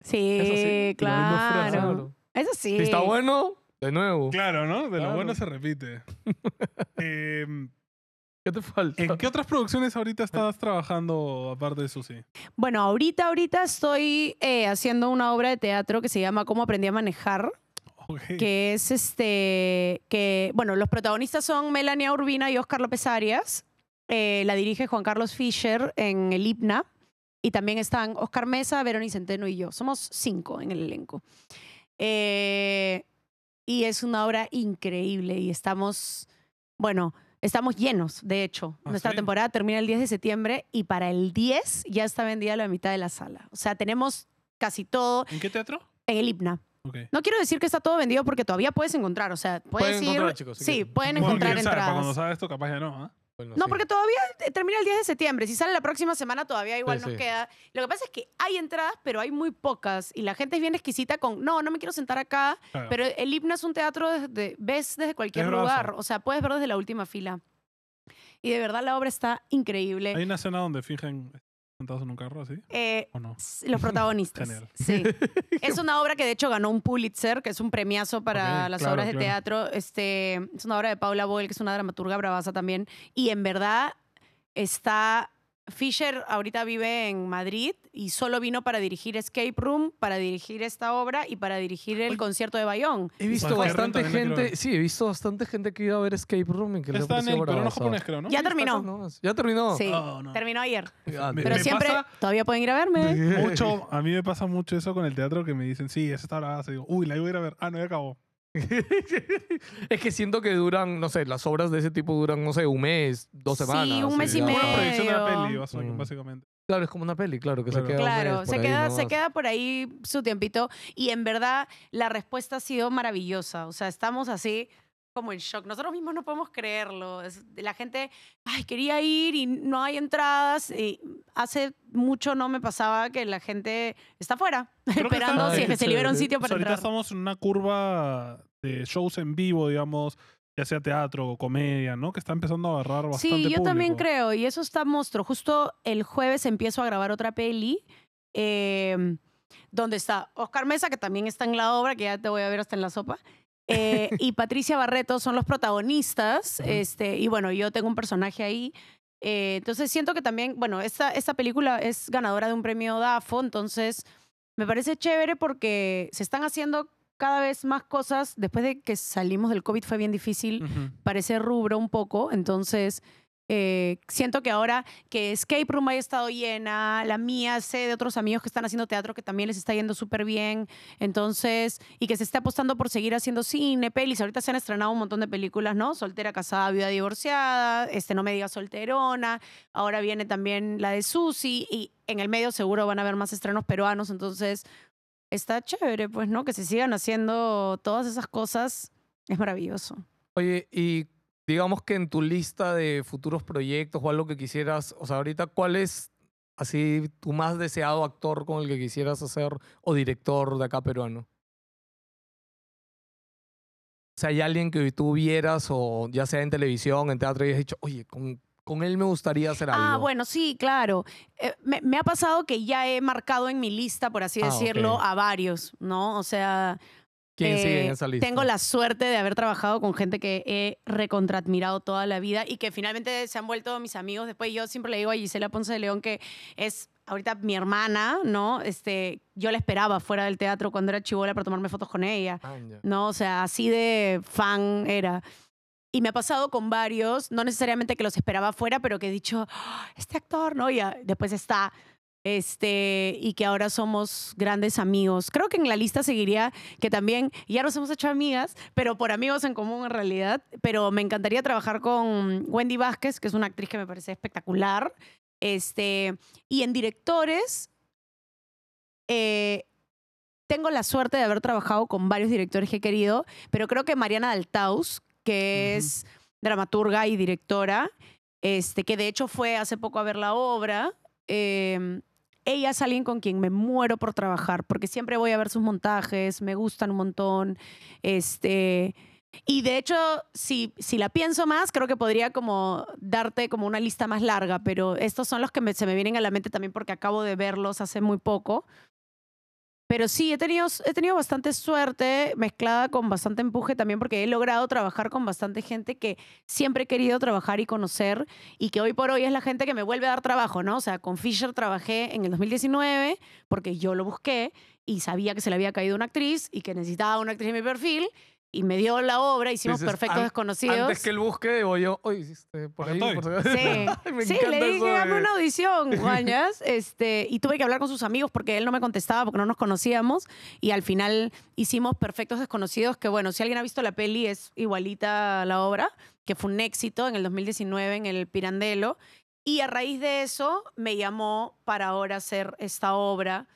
Sí, Eso sí, Tirando fresa. claro. Eso sí. Si está bueno, de nuevo. Claro, ¿no? De lo Claro. bueno se repite. (laughs) Eh, ¿Qué te falta? ¿En qué otras producciones ahorita estás trabajando aparte de Susi? Bueno, ahorita, ahorita estoy eh, haciendo una obra de teatro que se llama Cómo aprendí a manejar, que es este, que, bueno, los protagonistas son Melania Urbina y Oscar López Arias. Eh, la dirige Juan Carlos Fischer en el IPNA. Y también están Oscar Mesa, Verónica Centeno y yo. Somos cinco en el elenco. Eh, y es una obra increíble y estamos, bueno, estamos llenos, de hecho. ¿Ah, Nuestra sí? temporada termina el 10 de septiembre y para el 10 ya está vendida la mitad de la sala. O sea, tenemos casi todo ¿En qué teatro? en el IPNA. Ok. No quiero decir que está todo vendido porque todavía puedes encontrar, o sea, puedes Pueden ir... encontrar, chicos, sí, pueden encontrar sabe, para entradas. cuando sabes esto, capaz ya no. ¿ah? Bueno, No, sí. porque todavía eh, termina el 10 de septiembre. Si sale la próxima semana, todavía igual Sí, nos sí. queda. Lo que pasa es que hay entradas, pero hay muy pocas. Y la gente es bien exquisita con, no, no me quiero sentar acá. Claro. Pero el himno es un teatro desde, ves desde cualquier Es lugar. O sea, puedes ver desde la última fila. Y de verdad la obra está increíble. Hay una escena donde fingen sentados en un carro así. Eh, ¿O no? los protagonistas. Genial. Sí. (laughs) Es una obra que de hecho ganó un Pulitzer, que es un premiazo para las claro, obras de claro. teatro. Este, es una obra de Paula Boyle, que es una dramaturga bravaza también. Y en verdad está Fisher ahorita vive en Madrid y solo vino para dirigir Escape Room, para dirigir esta obra y para dirigir el concierto de Bayón. He visto bastante gente, sí, he visto bastante gente que iba a ver Escape Room y que le Está en el peruano japonés, creo, ¿no? Ya terminó. Ya terminó. Sí, Oh, no. terminó ayer. Ah, Me- Pero me siempre, pasa- todavía pueden ir a verme. (laughs) Mucho, a mí me pasa mucho eso con el teatro que me dicen, sí, esa está brava. Y digo, uy, la iba a ir a ver. Ah, no, ya acabó. (laughs) es que siento que duran, no sé, las obras de ese tipo duran, no sé, un mes, dos Sí, semanas. un mes y ya. Como una proyección de la medio. peli, Mm. básicamente. Claro, es como una peli, claro, que Claro. se queda Claro, se ahí queda, se queda por ahí su tiempito y en verdad la respuesta ha sido maravillosa. O sea, estamos así como en shock. Nosotros mismos no podemos creerlo. Es- la gente, ay, quería ir y no hay entradas. Y hace mucho no me pasaba que la gente está afuera (laughs) esperando está- si es que se libera un sitio O sea, para ahorita entrar. estamos en una curva de shows en vivo, digamos, ya sea teatro o comedia, ¿no? Que está empezando a agarrar bastante Sí, yo también público. creo. Y eso está monstruo. Justo el jueves empiezo a grabar otra peli. eh, donde está Oscar Mesa, que también está en la obra, que ya te voy a ver hasta en la sopa. Eh, (laughs) y Patricia Barreto son los protagonistas. este, y bueno, yo tengo un personaje ahí. eh, entonces siento que también, bueno, esta, esta película es ganadora de un premio DAFO, entonces me parece chévere porque se están haciendo cada vez más cosas. Después de que salimos del COVID fue bien difícil Ujú. parece rubro un poco, entonces eh, siento que ahora que Escape Room haya estado llena, la mía, sé de otros amigos que están haciendo teatro que también les está yendo súper bien, entonces, y que se esté apostando por seguir haciendo cine, pelis, ahorita se han estrenado un montón de películas, ¿no? Soltera, casada, viuda, divorciada, este, no me digas solterona, ahora viene también la de Susi, y en el medio seguro van a haber más estrenos peruanos, entonces está chévere, pues, ¿no? Que se sigan haciendo todas esas cosas, es maravilloso. Oye, y digamos que en tu lista de futuros proyectos o algo que quisieras, o sea, ahorita, ¿cuál es así tu más deseado actor con el que quisieras hacer o director de acá peruano? O sea, hay alguien que tú vieras o ya sea en televisión, en teatro y has dicho, oye, con, con él me gustaría hacer algo. Ah, bueno, sí, claro. Eh, me, me ha pasado que ya he marcado en mi lista, por así Ah, decirlo, a varios, ¿no? O sea, ¿Quién sigue en eh, esa lista? tengo la suerte de haber trabajado con gente que he recontradmirado toda la vida y que finalmente se han vuelto mis amigos. Después yo siempre le digo a Gisela Ponce de León que es ahorita mi hermana, ¿no? Este, yo la esperaba fuera del teatro cuando era chivola para tomarme fotos con ella. Ah. ¿no? O sea, así de fan era. Y me ha pasado con varios, no necesariamente que los esperaba afuera, pero que he dicho, "Ah, este actor, ¿no? Y después está, este, y que ahora somos grandes amigos. Creo que en la lista seguiría que también ya nos hemos hecho amigas, pero por amigos en común en realidad. Pero me encantaría trabajar con Wendy Vázquez, que es una actriz que me parece espectacular. Este, y en directores, eh, tengo la suerte de haber trabajado con varios directores que he querido, pero creo que Mariana Daltaus, que es dramaturga y directora, este, que de hecho fue hace poco a ver la obra, eh, ella es alguien con quien me muero por trabajar, porque siempre voy a ver sus montajes, me gustan un montón. Este, y de hecho, si, si la pienso más, creo que podría como darte como una lista más larga, pero estos son los que se me vienen a la mente también porque acabo de verlos hace muy poco. Pero sí, he tenido, he tenido bastante suerte mezclada con bastante empuje también porque he logrado trabajar con bastante gente que siempre he querido trabajar y conocer y que hoy por hoy es la gente que me vuelve a dar trabajo, ¿no? O sea, con Fisher trabajé en el 2019 porque yo lo busqué y sabía que se le había caído una actriz y que necesitaba una actriz en mi perfil y me dio la obra, hicimos Dices, Perfectos "An- Desconocidos. Antes que él busque, digo yo, oye, hiciste por ahí. estoy". por- (laughs) Sí, (laughs) Me sí encanta le eso dije, de- una audición, (laughs) guañas. Este, y tuve que hablar con sus amigos porque él no me contestaba porque no nos conocíamos. Y al final hicimos Perfectos Desconocidos, que bueno, si alguien ha visto la peli es igualita a la obra, que fue un éxito en el 2019 en el Pirandello. Y a raíz de eso me llamó para ahora hacer esta obra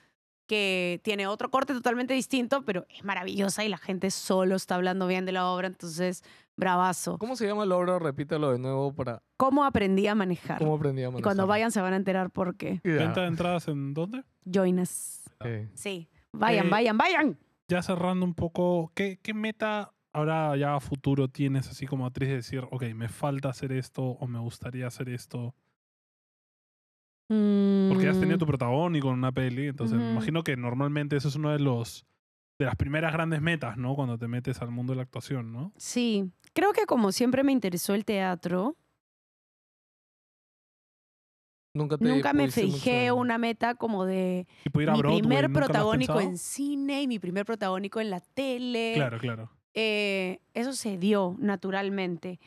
que tiene otro corte totalmente distinto, pero es maravillosa y la gente solo está hablando bien de la obra, entonces, bravazo. ¿Cómo se llama la obra? Repítelo de nuevo para ¿Cómo aprendí a manejar? cómo aprendí a Y manejar. cuando vayan se van a enterar por qué. Ya. ¿Venta de entradas en dónde? Join us. Sí. Sí. Vayan, Eh, vayan, vayan. Ya cerrando un poco, ¿qué, qué meta ahora ya a futuro tienes así como actriz de decir, ok, me falta hacer esto o me gustaría hacer esto? Porque ya has tenido tu protagónico en una peli, entonces me imagino que normalmente eso es uno de los de las primeras grandes metas, ¿no? Cuando te metes al mundo de la actuación, ¿no? Sí. Creo que como siempre me interesó el teatro, Nunca te Nunca me mucho fijé una meta como de Y pudiera mi Broadway, primer ¿nunca lo has protagónico en cine y mi primer protagónico en la tele. Claro, claro. Eh, eso se dio naturalmente.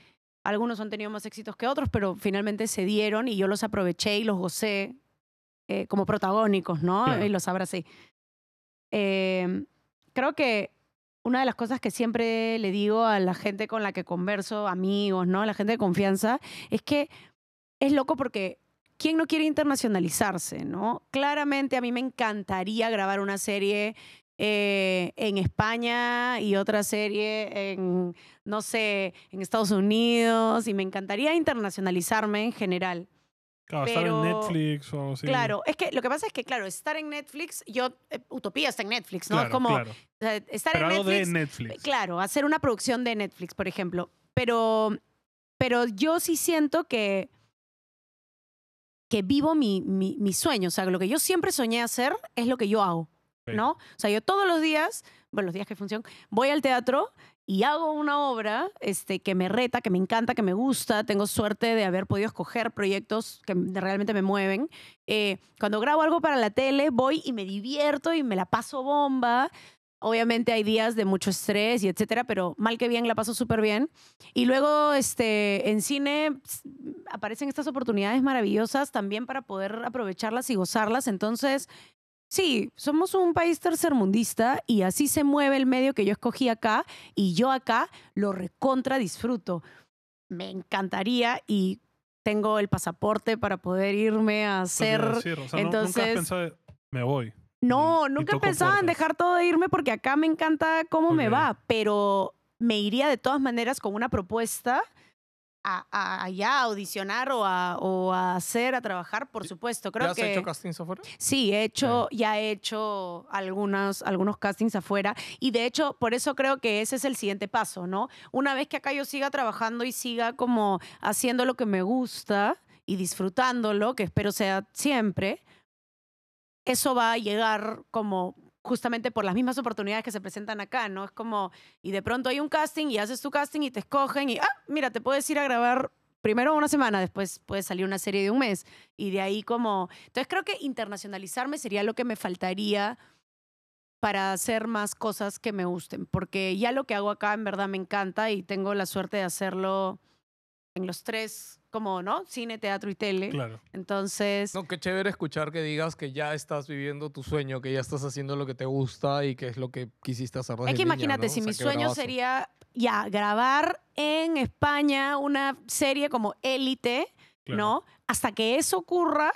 Algunos han tenido más éxitos que otros, pero finalmente se dieron y yo los aproveché y los gocé eh, como protagónicos, ¿no? Claro. Y los abracé. Eh, creo que una de las cosas que siempre le digo a la gente con la que converso, amigos, ¿no? La gente de confianza, es que es loco porque ¿quién no quiere internacionalizarse, no? Claramente a mí me encantaría grabar una serie eh, en España y otra serie en, no sé, en Estados Unidos y me encantaría internacionalizarme en general. Claro, estar en Pero- Netflix o algo así. Claro, es que lo que pasa es que, claro, estar en Netflix, yo, eh, Utopía está en Netflix, ¿no? Claro, es como, claro. o sea, estar Pero en algo Netflix, de Netflix. Claro, hacer una producción de Netflix, por ejemplo. Pero, pero yo sí siento que, que vivo mi, mi, mi sueño. O sea, lo que yo siempre soñé hacer es lo que yo hago, ¿no? O sea, yo todos los días, bueno, los días que funcionan, voy al teatro y hago una obra este, que me reta, que me encanta, que me gusta. Tengo suerte de haber podido escoger proyectos que realmente me mueven. Eh, cuando grabo algo para la tele, voy y me divierto y me la paso bomba. Obviamente hay días de mucho estrés y etcétera, pero mal que bien la paso súper bien. Y luego este, en cine aparecen estas oportunidades maravillosas también para poder aprovecharlas y gozarlas. Entonces, sí, somos un país tercermundista y así se mueve el medio que yo escogí acá y yo acá lo recontra disfruto. Me encantaría y tengo el pasaporte para poder irme a hacer... decir, o sea, no- nunca has entonces- me voy. No, y nunca pensado en dejar todo de irme porque acá me encanta cómo me va, pero me iría de todas maneras con una propuesta a, a- allá a audicionar o a, o a hacer, a trabajar, por supuesto. Creo ¿Ya has que hecho castings afuera? sí, he hecho, ya he hecho algunas, algunos castings afuera y de hecho por eso creo que ese es el siguiente paso, ¿no? Una vez que acá yo siga trabajando y siga como haciendo lo que me gusta y disfrutándolo, que espero sea siempre, eso va a llegar como justamente por las mismas oportunidades que se presentan acá, ¿no? Es como, y de pronto hay un casting y haces tu casting y te escogen y, ah, mira, te puedes ir a grabar primero una semana, después puede salir una serie de un mes y de ahí como... Entonces creo que internacionalizarme sería lo que me faltaría para hacer más cosas que me gusten, porque ya lo que hago acá en verdad me encanta y tengo la suerte de hacerlo en los tres, como, ¿no? Cine, teatro y tele. Claro. Entonces, No, qué chévere escuchar que digas que ya estás viviendo tu sueño, que ya estás haciendo lo que te gusta y que es lo que quisiste hacer desde Es que niña, imagínate, ¿no? si O sea, mi sueño bravazo. sería ya grabar en España una serie como Élite, claro. ¿no? Hasta que eso ocurra,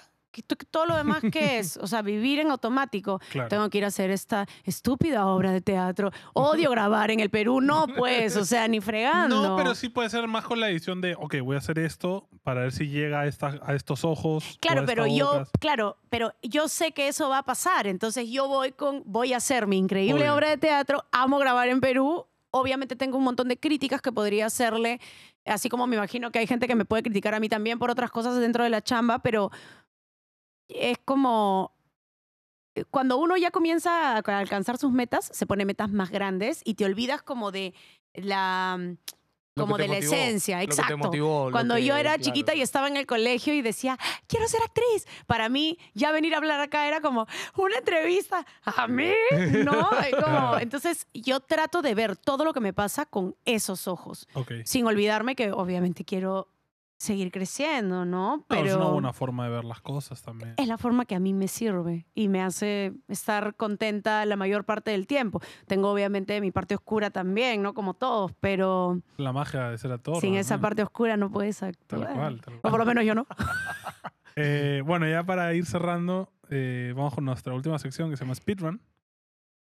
todo lo demás que (laughs) es, o sea, vivir en automático. Claro. Tengo que ir a hacer esta estúpida obra de teatro. Odio grabar en el Perú, no pues, o sea, ni (laughs) fregando. No, pero sí puede ser más con la edición de, ok, voy a hacer esto para ver si llega a, esta- a estos ojos. Claro, pero yo, boca. claro, pero yo sé que eso va a pasar, entonces yo voy con, voy a hacer mi increíble Obvio. obra de teatro, amo grabar en Perú, obviamente tengo un montón de críticas que podría hacerle, así como me imagino que hay gente que me puede criticar a mí también por otras cosas dentro de la chamba, pero es como eh, cuando uno ya comienza a alcanzar sus metas, se pone metas más grandes y te olvidas como de la que como de la esencia, exacto. motivó, Cuando que- yo era claro. chiquita y estaba en el colegio y decía, quiero ser actriz, para mí ya venir a hablar acá era como una entrevista a mí, (laughs) ¿no? Como- entonces yo trato de ver todo lo que me pasa con esos ojos, Ok. sin olvidarme que obviamente quiero seguir creciendo, ¿no? Pero es una buena forma de ver las cosas también. es la forma que a mí me sirve y me hace estar contenta la mayor parte del tiempo. Tengo obviamente mi parte oscura también, ¿no? Como todos, pero La magia de ser actor. sin esa parte oscura no puedes Tal actuar. cual, tal O cual. por lo menos yo no. (laughs) Eh, bueno, ya para ir cerrando, eh, vamos con nuestra última sección que se llama Speedrun.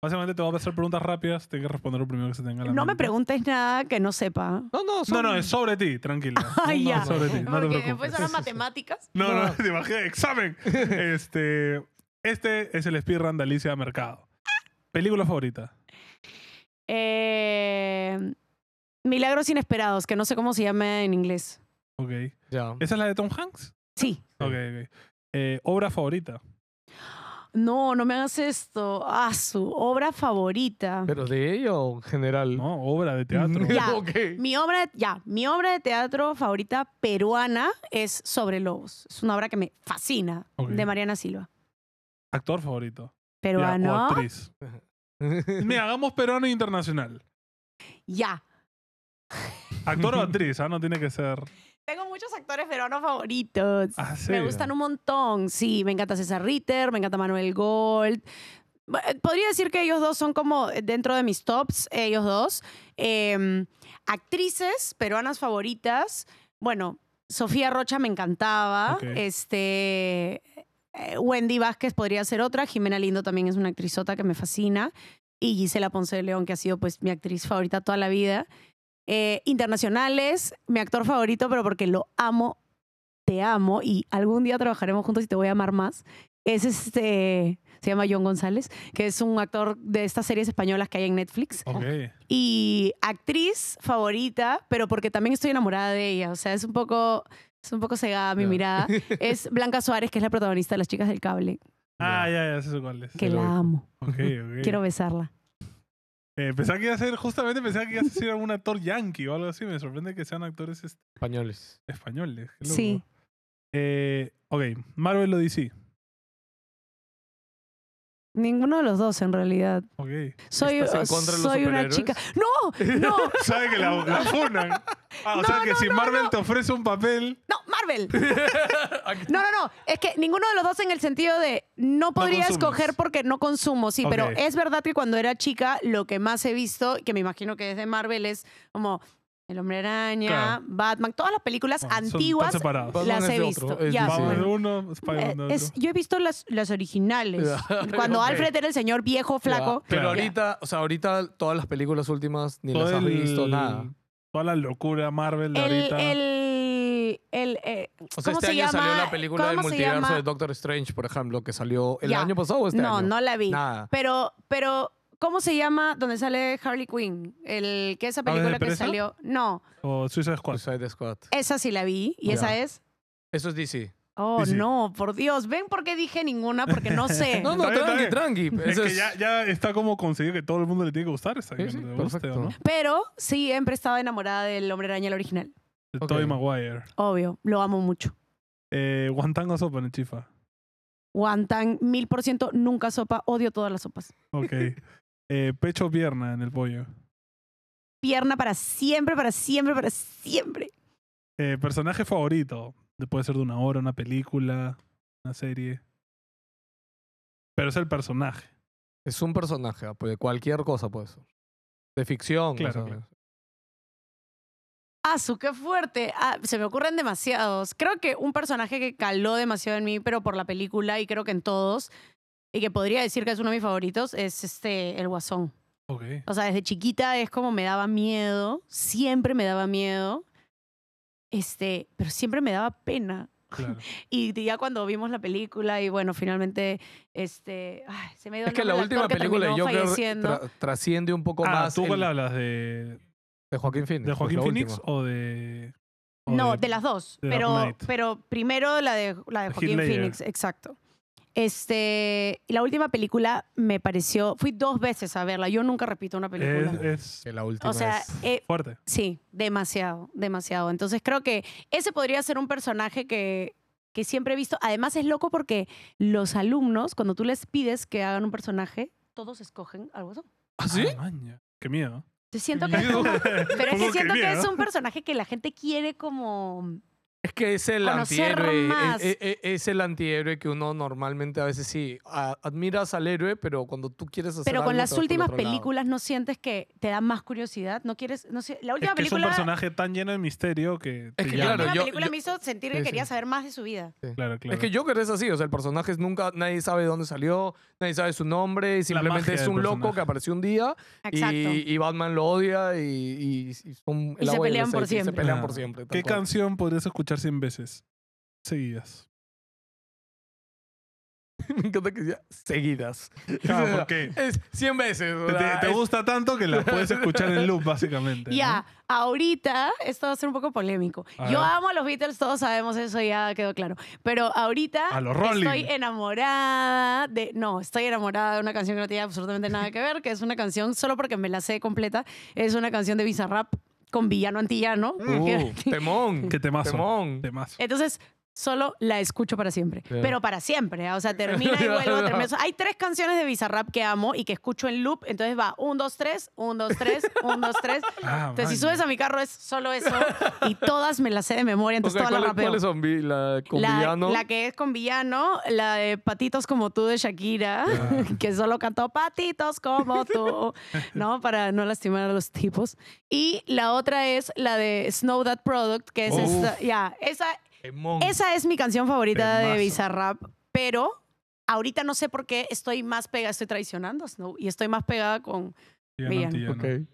Básicamente te voy a hacer preguntas rápidas, tienes que responder lo primero que se tenga en la No me preguntes nada que no sepa. No, no, No, son- no, es sobre ti, tranquila. Ay, (laughs) No, ya. es sobre ti, no te Porque preocupes. después ahora matemáticas. No, no, No. (laughs) te imaginé, examen. (laughs) Este, este es el speedrun de Alicia Mercado. ¿Película favorita? Eh, Milagros inesperados, que no sé cómo se llama en inglés. Ok. Ya. ¿Esa es la de Tom Hanks? Sí. Ok, ok. Eh, ¿Obra favorita? No, no me hagas esto. Ah, su obra favorita. ¿Pero de ella o en general? No, obra de teatro. (laughs) Ya. Ok. Mi obra, ya, mi obra de teatro favorita peruana es Sobre Lobos. Es una obra que me fascina, de Mariana Silva. Actor favorito. Ya, o Peruano. actriz. (laughs) Mira, hagamos peruano e internacional. Ya. Actor o (laughs) actriz, ¿ah? No tiene que ser. Tengo muchos actores peruanos favoritos. Ah, Me gustan un montón. Sí, me encanta César Ritter, me encanta Manuel Gold. Eh, Podría decir que ellos dos son como dentro de mis tops, ellos dos. Eh, actrices peruanas favoritas. Bueno, Sofía Rocha me encantaba. Este. eh, Wendy Vázquez podría ser otra. Jimena Lindo también es una actrizota que me fascina. Y Gisela Ponce de León, que ha sido pues mi actriz favorita toda la vida. Eh, internacionales, mi actor favorito, pero porque lo amo, te amo y algún día trabajaremos juntos y te voy a amar más. Es este, se llama John González, que es un actor de estas series españolas que hay en Netflix. Y actriz favorita, pero porque también estoy enamorada de ella. O sea, es un poco, es un poco cegada mi mirada. (laughs) Es Blanca Suárez, que es la protagonista de Las Chicas del Cable, Ah, ya, ya, sé cuál es. que la amo. (laughs) Quiero besarla. Eh, pensaba que iba a ser, justamente pensaba que iba a ser algún actor yankee o algo así. Me sorprende que sean actores este, Españoles. españoles. qué loco. Sí. Eh, ok, Marvel o DC. Ninguno de los dos, en realidad. Ok. Soy, ¿Estás en contra de los soy una chica. ¡No! ¡No! (laughs) ¿Sabe que la, la funan? Ah, o No, sea que no, si no, Marvel no. te ofrece un papel. ¡No! ¡Marvel! (laughs) (laughs) No, no, no. Es que ninguno de los dos en el sentido de no podría escoger porque no consumo, sí, pero es verdad que cuando era chica lo que más he visto, que me imagino que es de Marvel, es como El Hombre Araña, Claro. Batman, todas las películas antiguas las he visto. Ya, uno, Eh, es- yo he visto las, las originales. (laughs) Cuando. Alfred era el señor viejo, flaco. Pero ahorita, o sea, ahorita todas las películas últimas ni Todo las has el- visto, nada. Toda la locura Marvel de El, ahorita. el, el, eh, O sea, ¿cómo este se año llama? salió la película del ¿Cómo se multiverso de Doctor Strange, por ejemplo, que salió el Ya. año pasado o este no, año. no la vi. Nada. Pero, pero, ¿cómo se llama donde sale Harley Quinn? El que esa ¿Aves de película que salió. No, O Suicide Squad. Suicide Squad. esa sí la vi. ¿Y Ya. esa es? Eso es DC. Oh, Sí, sí. no, por Dios. ¿Ven por qué dije ninguna? Porque no sé. (laughs) No, no, tranqui, tranqui. Es Eso que ya, ya está como conseguido que todo el mundo le tiene que gustar. Está Sí, sí, guste, ¿o perfecto. ¿no? Pero siempre estaba enamorada del Hombre Araña, el original. De Ok. Tobey Maguire. Obvio, lo amo mucho. Eh, Guantango Sopa en Chifa. Guantán, mil por ciento, nunca sopa. Odio todas las sopas. Ok. (laughs) Eh, pecho o pierna en el pollo. Pierna para siempre, para siempre, para siempre. Eh, personaje favorito. De- Puede ser de una hora, una película, una serie. Pero es el personaje. Es un personaje, ah, pues, de cualquier cosa puede ser. De ficción. o sea, claro. ¡Asu, qué fuerte! Ah, se me ocurren demasiados. Creo que un personaje que caló demasiado en mí, pero por la película y creo que en todos, y que podría decir que es uno de mis favoritos, es este, el Guasón. Ok. O sea, desde chiquita es como me daba miedo, siempre me daba miedo, este, pero siempre me daba pena. Claro. (laughs) Y ya cuando vimos la película y bueno, finalmente, este, ay, se me dio Es que la última que película Joker falleciendo. tra- trasciende un poco Ah, más ¿tú el- hablas? ¿De, de Joaquín Phoenix. de pues, Joaquín la Phoenix o de.? o No, de las dos. de Pero, pero primero la de, la de Joaquín. Phoenix, exacto. Este, la última película me pareció, fui dos veces a verla. Yo nunca repito una película. Es, es Que la última o sea, es- eh, fuerte. sí, demasiado, demasiado. Entonces creo que ese podría ser un personaje que, que siempre he visto. Además es loco porque los alumnos, cuando tú les pides que hagan un personaje, todos escogen algo así. ¿Ah, sí? Ah, maña. Qué miedo. Siento que es como- pero es ¿Cómo que siento que es un personaje que la gente quiere como Es que es el Conocer antihéroe. más. Es, es- es el antihéroe que uno normalmente a veces sí a- admiras al héroe, pero cuando tú quieres hacer Pero con algo, las últimas lado. películas no sientes que te da más curiosidad, no quieres, no sé, la última Es que es un película, personaje tan lleno de misterio que. Es que llama. la claro, yo- película yo- me hizo sentir que Sí, quería sí. saber más de su vida. Claro, claro. Es que Joker es así, o sea, el personaje es nunca, nadie sabe de dónde salió, nadie sabe su nombre, y simplemente es un loco personaje. que apareció un día Exacto. y, y Batman lo odia y, y- y son el Y se pelean por siempre. Se pelean Ah. por siempre. ¿Qué cual. canción podrías escuchar 100 veces seguidas? (laughs) Me encanta que sea seguidas. (laughs) Claro, porque Es 100 veces. te, gusta tanto que la (laughs) puedes escuchar en loop, básicamente. ¿no? Ya, ahorita, esto va a ser un poco polémico. Yo amo a los Beatles, todos sabemos eso, ya quedó claro. Pero ahorita A los Rolling. estoy enamorada de. No, estoy enamorada de una canción que no tiene absolutamente nada que ver, que es una canción, solo porque me la sé completa, es una canción de Bizarrap con villano antillano. Uh, temón. Qué temazo. Temón. Temazo. Entonces, solo la escucho para siempre. Ya. Pero para siempre. ¿eh? O sea, termina y (laughs) vuelvo, termina. Hay tres canciones de Bizarrap que amo y que escucho en loop. Entonces va un, dos, tres, un, dos, tres, un, dos, tres. (laughs) Ah, Entonces, si subes a mi carro es solo eso. Y todas me las sé de memoria, entonces todas las ¿cuáles, rapeo. cuáles son? La con La, villano. la que es con villano, la de Patitos como tú de Shakira, (laughs) que solo cantó Patitos como tú, ¿no? Para no lastimar a los tipos. Y la otra es la de Snow That Product, que es Uf. esta, ya, esa, Temón. Esa es mi canción favorita Temazo. de Bizarrap, pero ahorita no sé por qué estoy más pegada, estoy traicionando a Snow y estoy más pegada con, Villano Villano. antillano. Ok.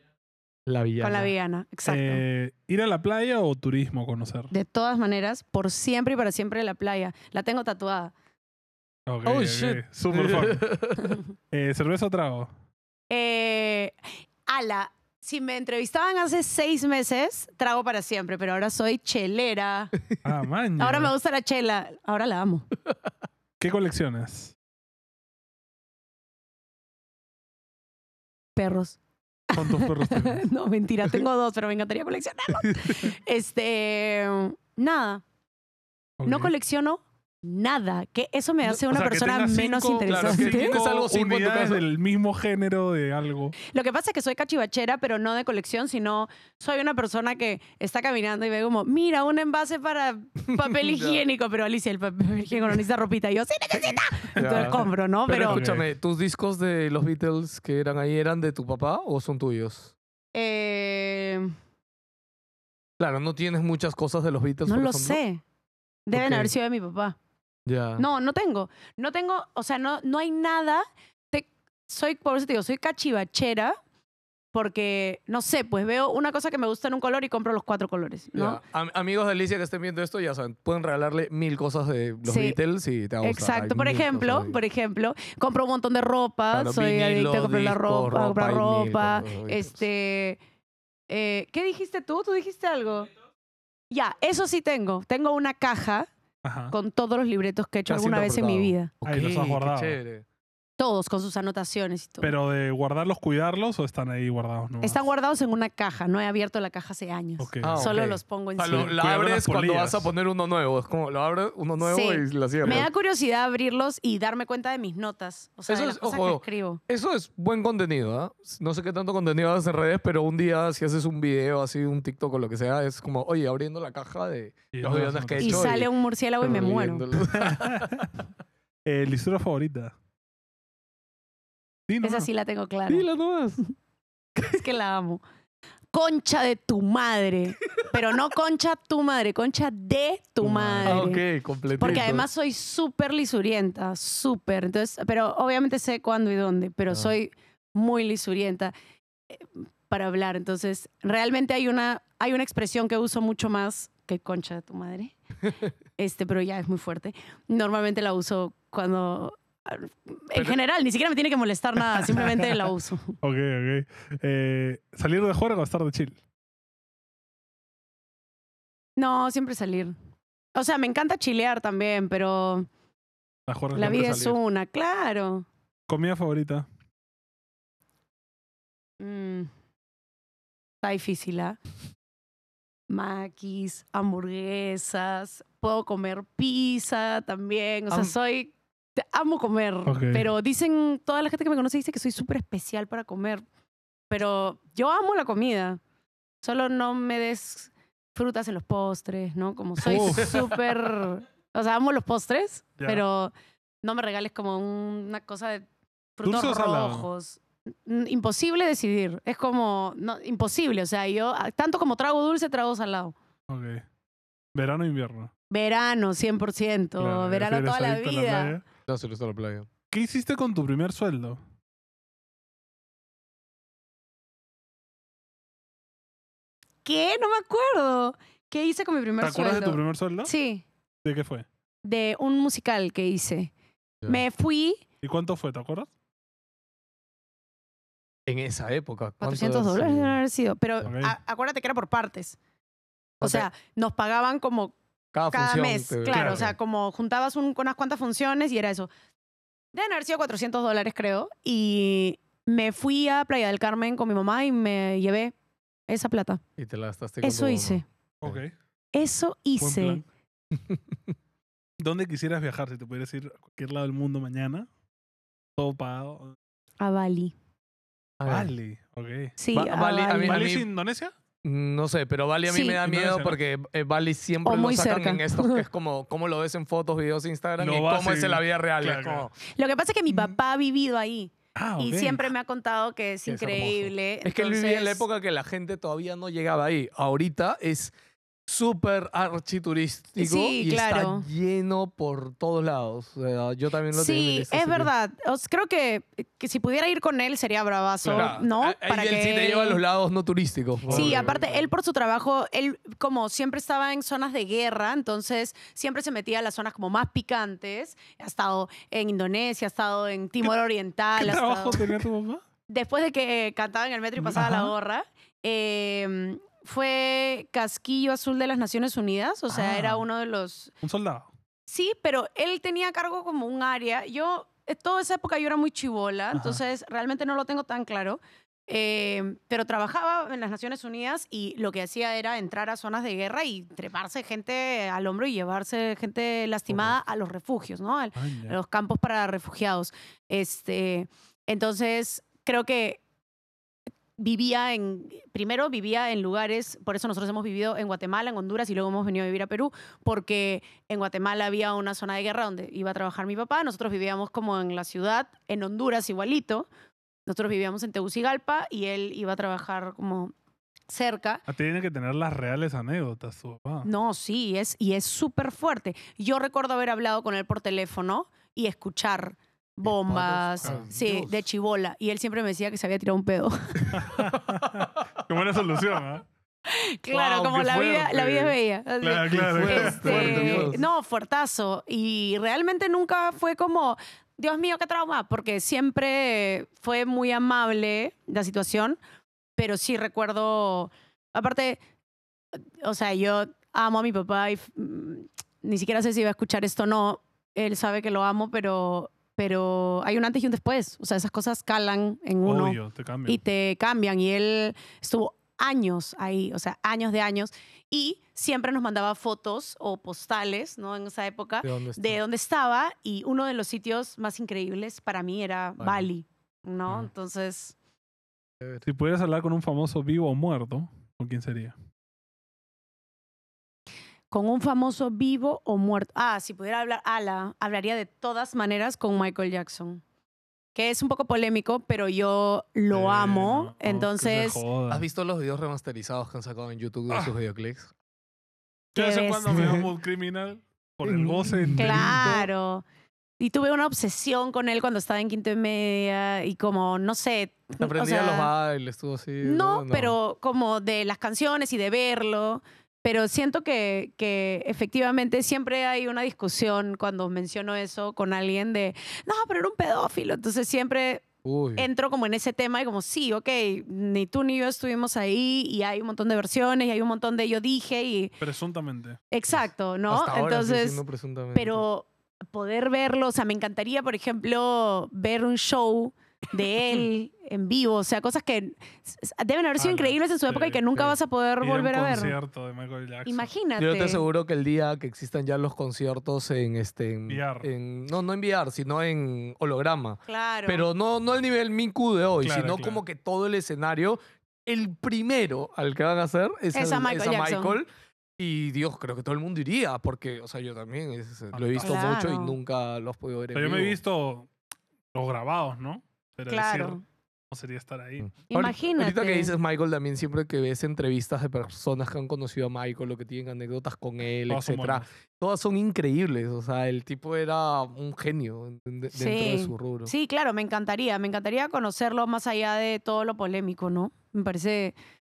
La villana. con la villana. Exacto. Eh, ¿Ir a la playa o turismo conocer? de todas maneras, por siempre y para siempre la playa. La tengo tatuada. Oh, ok. shit. Super fun. (laughs) Eh, ¿Cerveza o trago? Eh, ala, si me entrevistaban hace seis meses, trago para siempre, pero ahora soy chelera. (laughs) Ah, man. Ahora me gusta la chela, ahora la amo. ¿Qué colecciones? Perros. ¿Cuántos perros tienes? (laughs) No, mentira, tengo dos, pero me encantaría coleccionarlos. (laughs) Este, nada, no colecciono nada, que eso me hace O una sea, persona menos cinco- claro, interesante. que algo cinco en tu del mismo género de algo. Lo que pasa es que soy cachivachera, pero no de colección, sino soy una persona que está caminando y ve como, mira, un envase para (laughs) papel higiénico, pero Alicia, el papel (laughs) higiénico no necesita ropita. Y yo, sí necesita. Entonces Ya. compro, ¿no? Pero, Pero, escúchame, ¿tus discos de los Beatles que eran ahí eran de tu papá o son tuyos? eh, Claro, no tienes muchas cosas de los Beatles. no lo ejemplo? sé. Deben haber sido de mi papá. No, no tengo. No tengo, o sea, no, no hay nada. Te- soy, por eso te digo, soy cachivachera porque, no sé, pues veo una cosa que me gusta en un color y compro los cuatro colores, ¿no? Am- amigos de Alicia que estén viendo esto, ya saben, pueden regalarle mil cosas de los Sí. Beatles y te va a gustar. Exacto. Hay Por ejemplo, por ejemplo, compro un montón de ropa, Claro, soy vinilo, adicta a comprar la ropa, a comprar ropa ropa. Este, eh, ¿qué dijiste tú? ¿Tú dijiste algo? Ya, eso sí tengo. Tengo una caja Ajá. con todos los libretos que he hecho Casi alguna vez en mi vida. Ahí los has Ok, qué guardado. chévere. Todos con sus anotaciones y todo. ¿Pero de guardarlos, cuidarlos o están ahí guardados? nomás? Están guardados en una caja. No he abierto la caja hace años. Ah, Solo los pongo O en sea, lo, la abres cuando vas a poner uno nuevo. Es como lo abres uno nuevo Sí. y la cierras. Me da curiosidad abrirlos y darme cuenta de mis notas. O sea, Eso de las es- cosas ojo, que escribo. Eso es buen contenido, ¿ah? No sé qué tanto contenido haces en redes, pero un día si haces un video así, un TikTok o lo que sea, es como, oye, abriendo la caja de Y los guiones que he Y hecho. sale un murciélago y me muero. (laughs) (laughs) Eh, ¿Listura favorita? Sí, no, Esa sí la tengo clara. Dila nomás. (laughs) Es que la amo. Concha de tu madre. Pero no concha tu madre, concha de tu madre. Ah, ok, completito. Porque además soy súper lisurienta, súper. Entonces, pero obviamente sé cuándo y dónde, pero Ah. soy muy lisurienta eh, para hablar. Entonces, realmente hay una, hay una expresión que uso mucho más que concha de tu madre. (laughs) Este, pero ya es muy fuerte. Normalmente la uso cuando. En Pero- general, ni siquiera me tiene que molestar nada, simplemente la uso. (laughs) Ok, ok. Eh, ¿Salir de juego o estar de chill? No, siempre salir. O sea, me encanta chilear también, pero La, vida es una, claro. ¿Comida favorita? Mm. Está difícil, ¿ah? Maquis, hamburguesas, puedo comer pizza también. O sea, Am- soy. Amo comer, pero dicen, toda la gente que me conoce dice que soy súper especial para comer. Pero yo amo la comida. Solo no me des frutas en los postres, ¿no? Como soy súper. O sea, amo los postres, pero no me regales como una cosa de frutos ¿Dulce rojos. Imposible decidir. Es como. No, imposible. O sea, yo, ah, tanto como trago dulce, trago salado. Ok. ¿Verano o invierno? Verano, 100%. Claro, verano toda la vida. No, se lo está a la playa. ¿Qué hiciste con tu primer sueldo? ¿Qué? No me acuerdo. ¿Qué hice con mi primer ¿Te acuerdas de sueldo? tu primer sueldo? Sí, ¿De qué fue? de un musical que hice. Ya. Me fui ¿Y cuánto fue? ¿Te acuerdas? En esa época. ¿cuánto 400 habrá dólares deben haber sido. Pero Ok. a- acuérdate que era por partes. O sea, nos pagaban como Cada, cada función mes. te- Claro, o sea, como juntabas un- unas cuantas funciones y era eso. Deben haber sido 400 dólares, creo. Y me fui a Playa del Carmen con mi mamá y me llevé esa plata. Y te la gastaste con Eso todo, ¿no? hice. Ok. Eso hice. (laughs) ¿Dónde quisieras viajar si te pudieras ir a cualquier lado del mundo mañana? Todo pagado. A Bali. A Vale. Ok. Sí, a Bali, a Bali. mí- ¿Vale es Indonesia? No sé, pero Bali a mí Sí. me da miedo ¿no? porque eh, Bali siempre O lo muy sacan cerca. en estos que es (laughs) como cómo lo ves en fotos, videos de Instagram No y cómo es en la vida real. claro, es como- Lo que pasa es que mi Mm. papá ha vivido ahí Ah, y ok. siempre me ha contado que es Que es hermoso. increíble. Es que él vivía en la entonces- época que la gente todavía no llegaba ahí. Ahorita es súper architurístico Sí, y claro. está lleno por todos lados. O sea, yo también lo tengo Sí, es así que- verdad. O sea, creo que, que si pudiera ir con él sería bravazo, Claro. ¿no? Ahí él sí te lleva a los lados no turísticos. Sí, aparte, él por su trabajo, él como siempre estaba en zonas de guerra, entonces siempre se metía a las zonas como más picantes. Ha estado en Indonesia, ha estado en Timor Oriental. ¿Qué ha trabajo estado- tenía tu papá? Después de que cantaba en el metro y pasaba la gorra, eh, fue casquillo azul de las Naciones Unidas, o sea, Ah. era uno de los... Un soldado. Sí, pero él tenía a cargo como un área. Yo, eh, toda esa época yo era muy chivola, entonces realmente no lo tengo tan claro. Eh, pero trabajaba en las Naciones Unidas y lo que hacía era entrar a zonas de guerra y treparse gente al hombro y llevarse gente lastimada a los refugios, ¿no? Al- Ah, a los campos para refugiados. Este, entonces, creo que vivía en, primero vivía en lugares, por eso nosotros hemos vivido en Guatemala, en Honduras y luego hemos venido a vivir a Perú, porque en Guatemala había una zona de guerra donde iba a trabajar mi papá, nosotros vivíamos como en la ciudad, en Honduras igualito, nosotros vivíamos en Tegucigalpa y él iba a trabajar como cerca. Ah, Tiene que tener las reales anécdotas, tu papá. No, sí, es, y es súper fuerte. Yo recuerdo haber hablado con él por teléfono y escuchar bombas, Disparos, ah, sí, Dios. de chivola. Y él siempre me decía que se había tirado un pedo. (laughs) Qué buena solución, ¿ah? claro, Wow, como la vida, la vida es bella. Así. Claro, claro. Este, fuerte, no, fuertazo. Y realmente nunca fue como, Dios mío, qué trauma, porque siempre fue muy amable la situación, pero sí recuerdo, aparte, o sea, yo amo a mi papá y mm, ni siquiera sé si va a escuchar esto o no. Él sabe que lo amo, pero, pero hay un antes y un después. O sea, esas cosas calan en uno Obvio, te y te cambian. Y él estuvo años ahí, o sea, años de años. Y siempre nos mandaba fotos o postales, ¿no? En esa época, ¿De dónde de dónde estaba. Y uno de los sitios más increíbles para mí era Bali. Bali, ¿no? Ah. Entonces, Si pudieras hablar con un famoso vivo o muerto, ¿con quién sería? Con un famoso vivo o muerto. Ah, si pudiera hablar, ala, hablaría de todas maneras con Michael Jackson. Que es un poco polémico, pero yo lo Eh, amo. no, Entonces. ¿Has visto los videos remasterizados que han sacado en YouTube de Ah. sus videoclips? ¿Qué hace cuando me bestia. llamo criminal? Con el goce enterito. Claro. Y tuve una obsesión con él cuando estaba en quinto y media y como, no sé. Te o aprendía sea, los bailes, estuvo así. no, pero como de las canciones y de verlo. Pero siento que, que efectivamente siempre hay una discusión cuando menciono eso con alguien de, no, pero era un pedófilo. Entonces siempre Uy. entro como en ese tema y como, sí, ok, ni tú ni yo estuvimos ahí y hay un montón de versiones y hay un montón de yo dije y Presuntamente. exacto, ¿no? Hasta ahora sigue Entonces, presuntamente. pero poder verlo, o sea, me encantaría, por ejemplo, ver un show de él (laughs) en vivo, o sea, cosas que deben haber sido Ala, increíbles en su época y que nunca sí. vas a poder Ir a un volver a ver. concierto de Michael Jackson. Imagínate. Yo te aseguro que el día que existan ya los conciertos en este en, VR. en- no no en VR, sino en holograma. Claro. Pero no no al nivel Miku de hoy, Claro, sino claro. como que todo el escenario el primero al que van a hacer es, Es a el- Michael Jackson. Michael. Y Dios, creo que todo el mundo iría, porque, o sea, yo también es- lo he visto Claro. mucho y nunca los he podido ver O en sea, yo me he visto los grabados, ¿no? Pero Claro. decir, no sería estar ahí. Mm. Imagínate. Ahorita que dices Michael, también siempre que ves entrevistas de personas que han conocido a Michael o que tienen anécdotas con él, Todas etcétera, todas son increíbles. O sea, el tipo era un genio en- de- dentro de su rubro. Sí, claro, me encantaría. Me encantaría conocerlo más allá de todo lo polémico, ¿no? Me parece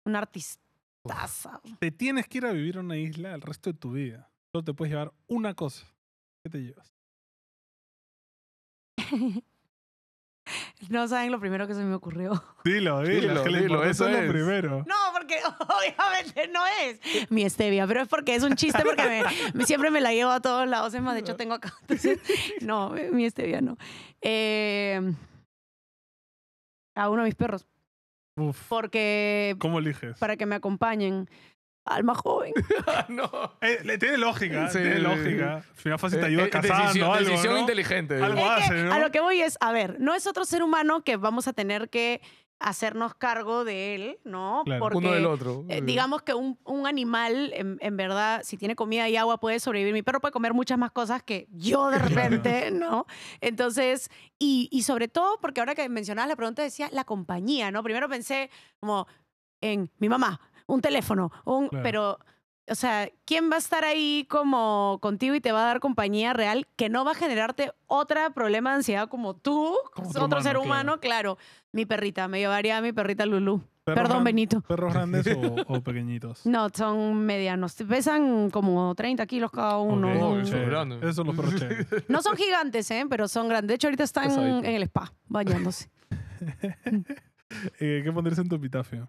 un artistaza. Te tienes que ir a vivir a una isla el resto de tu vida. Solo te puedes llevar una cosa. ¿Qué te llevas? (laughs) (laughs) No saben lo primero que se me ocurrió. Dilo, dilo, Dilo, que dilo, eso es lo primero. No, porque (laughs) obviamente no es mi stevia, pero es porque es un chiste porque me- me- siempre me la llevo a todos lados. Es más, de hecho tengo acá. Entonces, no, mi stevia no. Eh, a uno de mis perros, Uf, porque ¿cómo eliges? para que me acompañen al más joven. (laughs) no. Eh, tiene lógica, Sí, tiene lógica. Al final fácil te Eh, ayuda eh, casando decisión, algo, decisión ¿no? inteligente. Algo Es que hace, ¿no? A lo que voy es, a ver, no es otro ser humano que vamos a tener que hacernos cargo de él, ¿no? Claro. Porque Uno del otro. eh, digamos que un, un animal, en, en verdad, si tiene comida y agua, puede sobrevivir. Mi perro puede comer muchas más cosas que yo de repente, ¿no? Entonces, y, y sobre todo porque ahora que mencionabas la pregunta decía la compañía, ¿no? Primero pensé como en mi mamá, un teléfono, un, Claro. pero... O sea, ¿quién va a estar ahí como contigo y te va a dar compañía real que no va a generarte otra problema de ansiedad como tú, Como otro, otro ser humano? Claro. Mi perrita, me llevaría a mi perrita Lulu. ¿Perros Perdón, gran- Benito. ¿Perros grandes o, (laughs) o pequeñitos? No, son medianos. Pesan como 30 kilos cada uno. Ok, Oh, No- eso chévere. es grande. Esos son los perros. (laughs) No son gigantes, ¿eh? Pero son grandes. De hecho, ahorita están Pesadito. en el spa, bañándose. (laughs) Eh, ¿Qué pondrías en tu epitafio?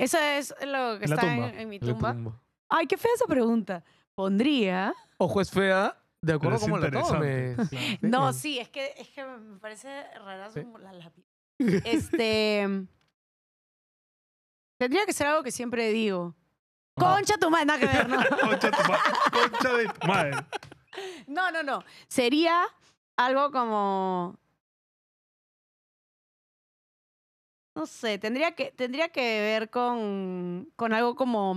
Eso es lo que En está tumba. en, en mi tumba. tumba. Ay, qué fea esa pregunta. Pondría... Ojo, es fea de acuerdo cómo la tomes. claro. (laughs) No, sí, es que, es que me parece rara Sí. como la lápiz. Este... Tendría que ser algo que siempre digo. Concha tu madre, nada que ver, ¿no? (laughs) Concha, tu ma- concha de tu madre. No, no, no. Sería algo como. No sé, tendría que, tendría que ver con, con algo como.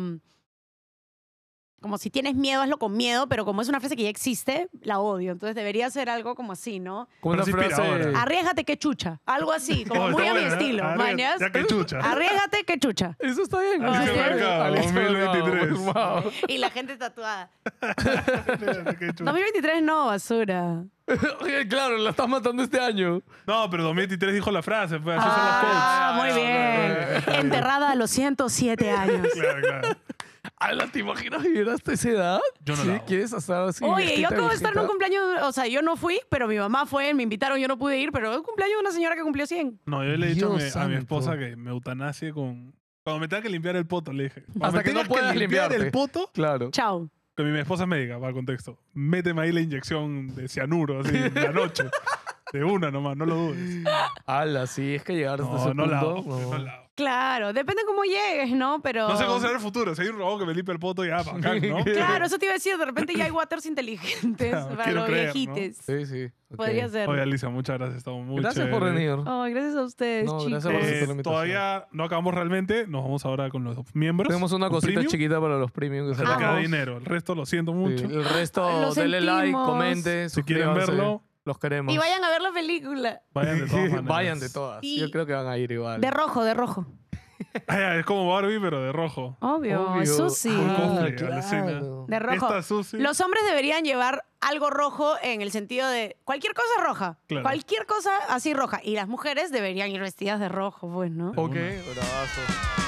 Como si tienes miedo, hazlo con miedo, pero como es una frase que ya existe, la odio. Entonces debería ser algo como así, ¿no? Como una frase. Arriesgate que chucha. Algo así, (laughs) como muy está a mi ¿eh? estilo. Arriba- ¿mañas? Ya que chucha. (laughs) Arriesgate que chucha. Eso está bien. Alicia Mercado, Alicia 2023. Mercado, wow. Y la gente tatuada. Ya que chucha. 2023 no, basura. (laughs) Oye, claro, la estás matando este año. No, pero 2023 dijo la frase, pues así son los Ah, muy Ah, bien. Enterrada a los 107 años. Claro, claro. Ala, ¿te imaginas vivir hasta esa edad? Yo no ¿Sí? la hago. ¿Quieres estar así? Oye, yo acabo de estar en un cumpleaños, o sea, yo no fui, pero mi mamá fue, me invitaron, yo no pude ir, pero es un cumpleaños de una señora que cumplió 100. No, yo le he dicho a mi, a esposa que me eutanasie con... Cuando me tenga que limpiar el poto, le dije. Cuando Hasta me que no puedas limpiar limpiarte. el poto, Claro. Chao. que mi esposa es médica, para el contexto. Méteme ahí la inyección de cianuro, así, en la noche. (laughs) De una nomás, no lo dudes. Ala, sí, es que llegar hasta No, ese no la hago, punto. no. no la hago. Claro, depende cómo llegues, ¿no? Pero... No sé cómo será el futuro. Si hay un robot que me limpia el poto, ya, bacán, ¿no? (laughs) Claro, eso te iba a decir, de repente ya hay waters inteligentes Claro, (laughs) para (laughs) quiero los creer. Sí, sí. Podría ser. Oye, Alicia, muchas gracias. Estamos muy Gracias por venir. Ay, gracias a ustedes, No, chicos. gracias por Eh, aceptar la invitación. todavía no acabamos realmente. Nos vamos ahora con los miembros. Tenemos una cosita premium. chiquita para los premium que se Vamos. dinero. El resto lo siento Sí, mucho. El resto, denle like, comenten, Si quieren verlo, Los queremos. Y vayan a ver la película. vayan de (laughs) todas maneras. Vayan de todas. Y- Yo creo que van a ir igual. De rojo, de rojo. (laughs) Ah, ya, es como Barbie, pero de rojo. Obvio, Obvio. sí. Ah, cosplay. De rojo. Esta Susi. Los hombres deberían llevar algo rojo en el sentido de cualquier cosa roja. Claro. Cualquier cosa así roja. Y las mujeres deberían ir vestidas de rojo, pues, ¿no? Ok, bravazo.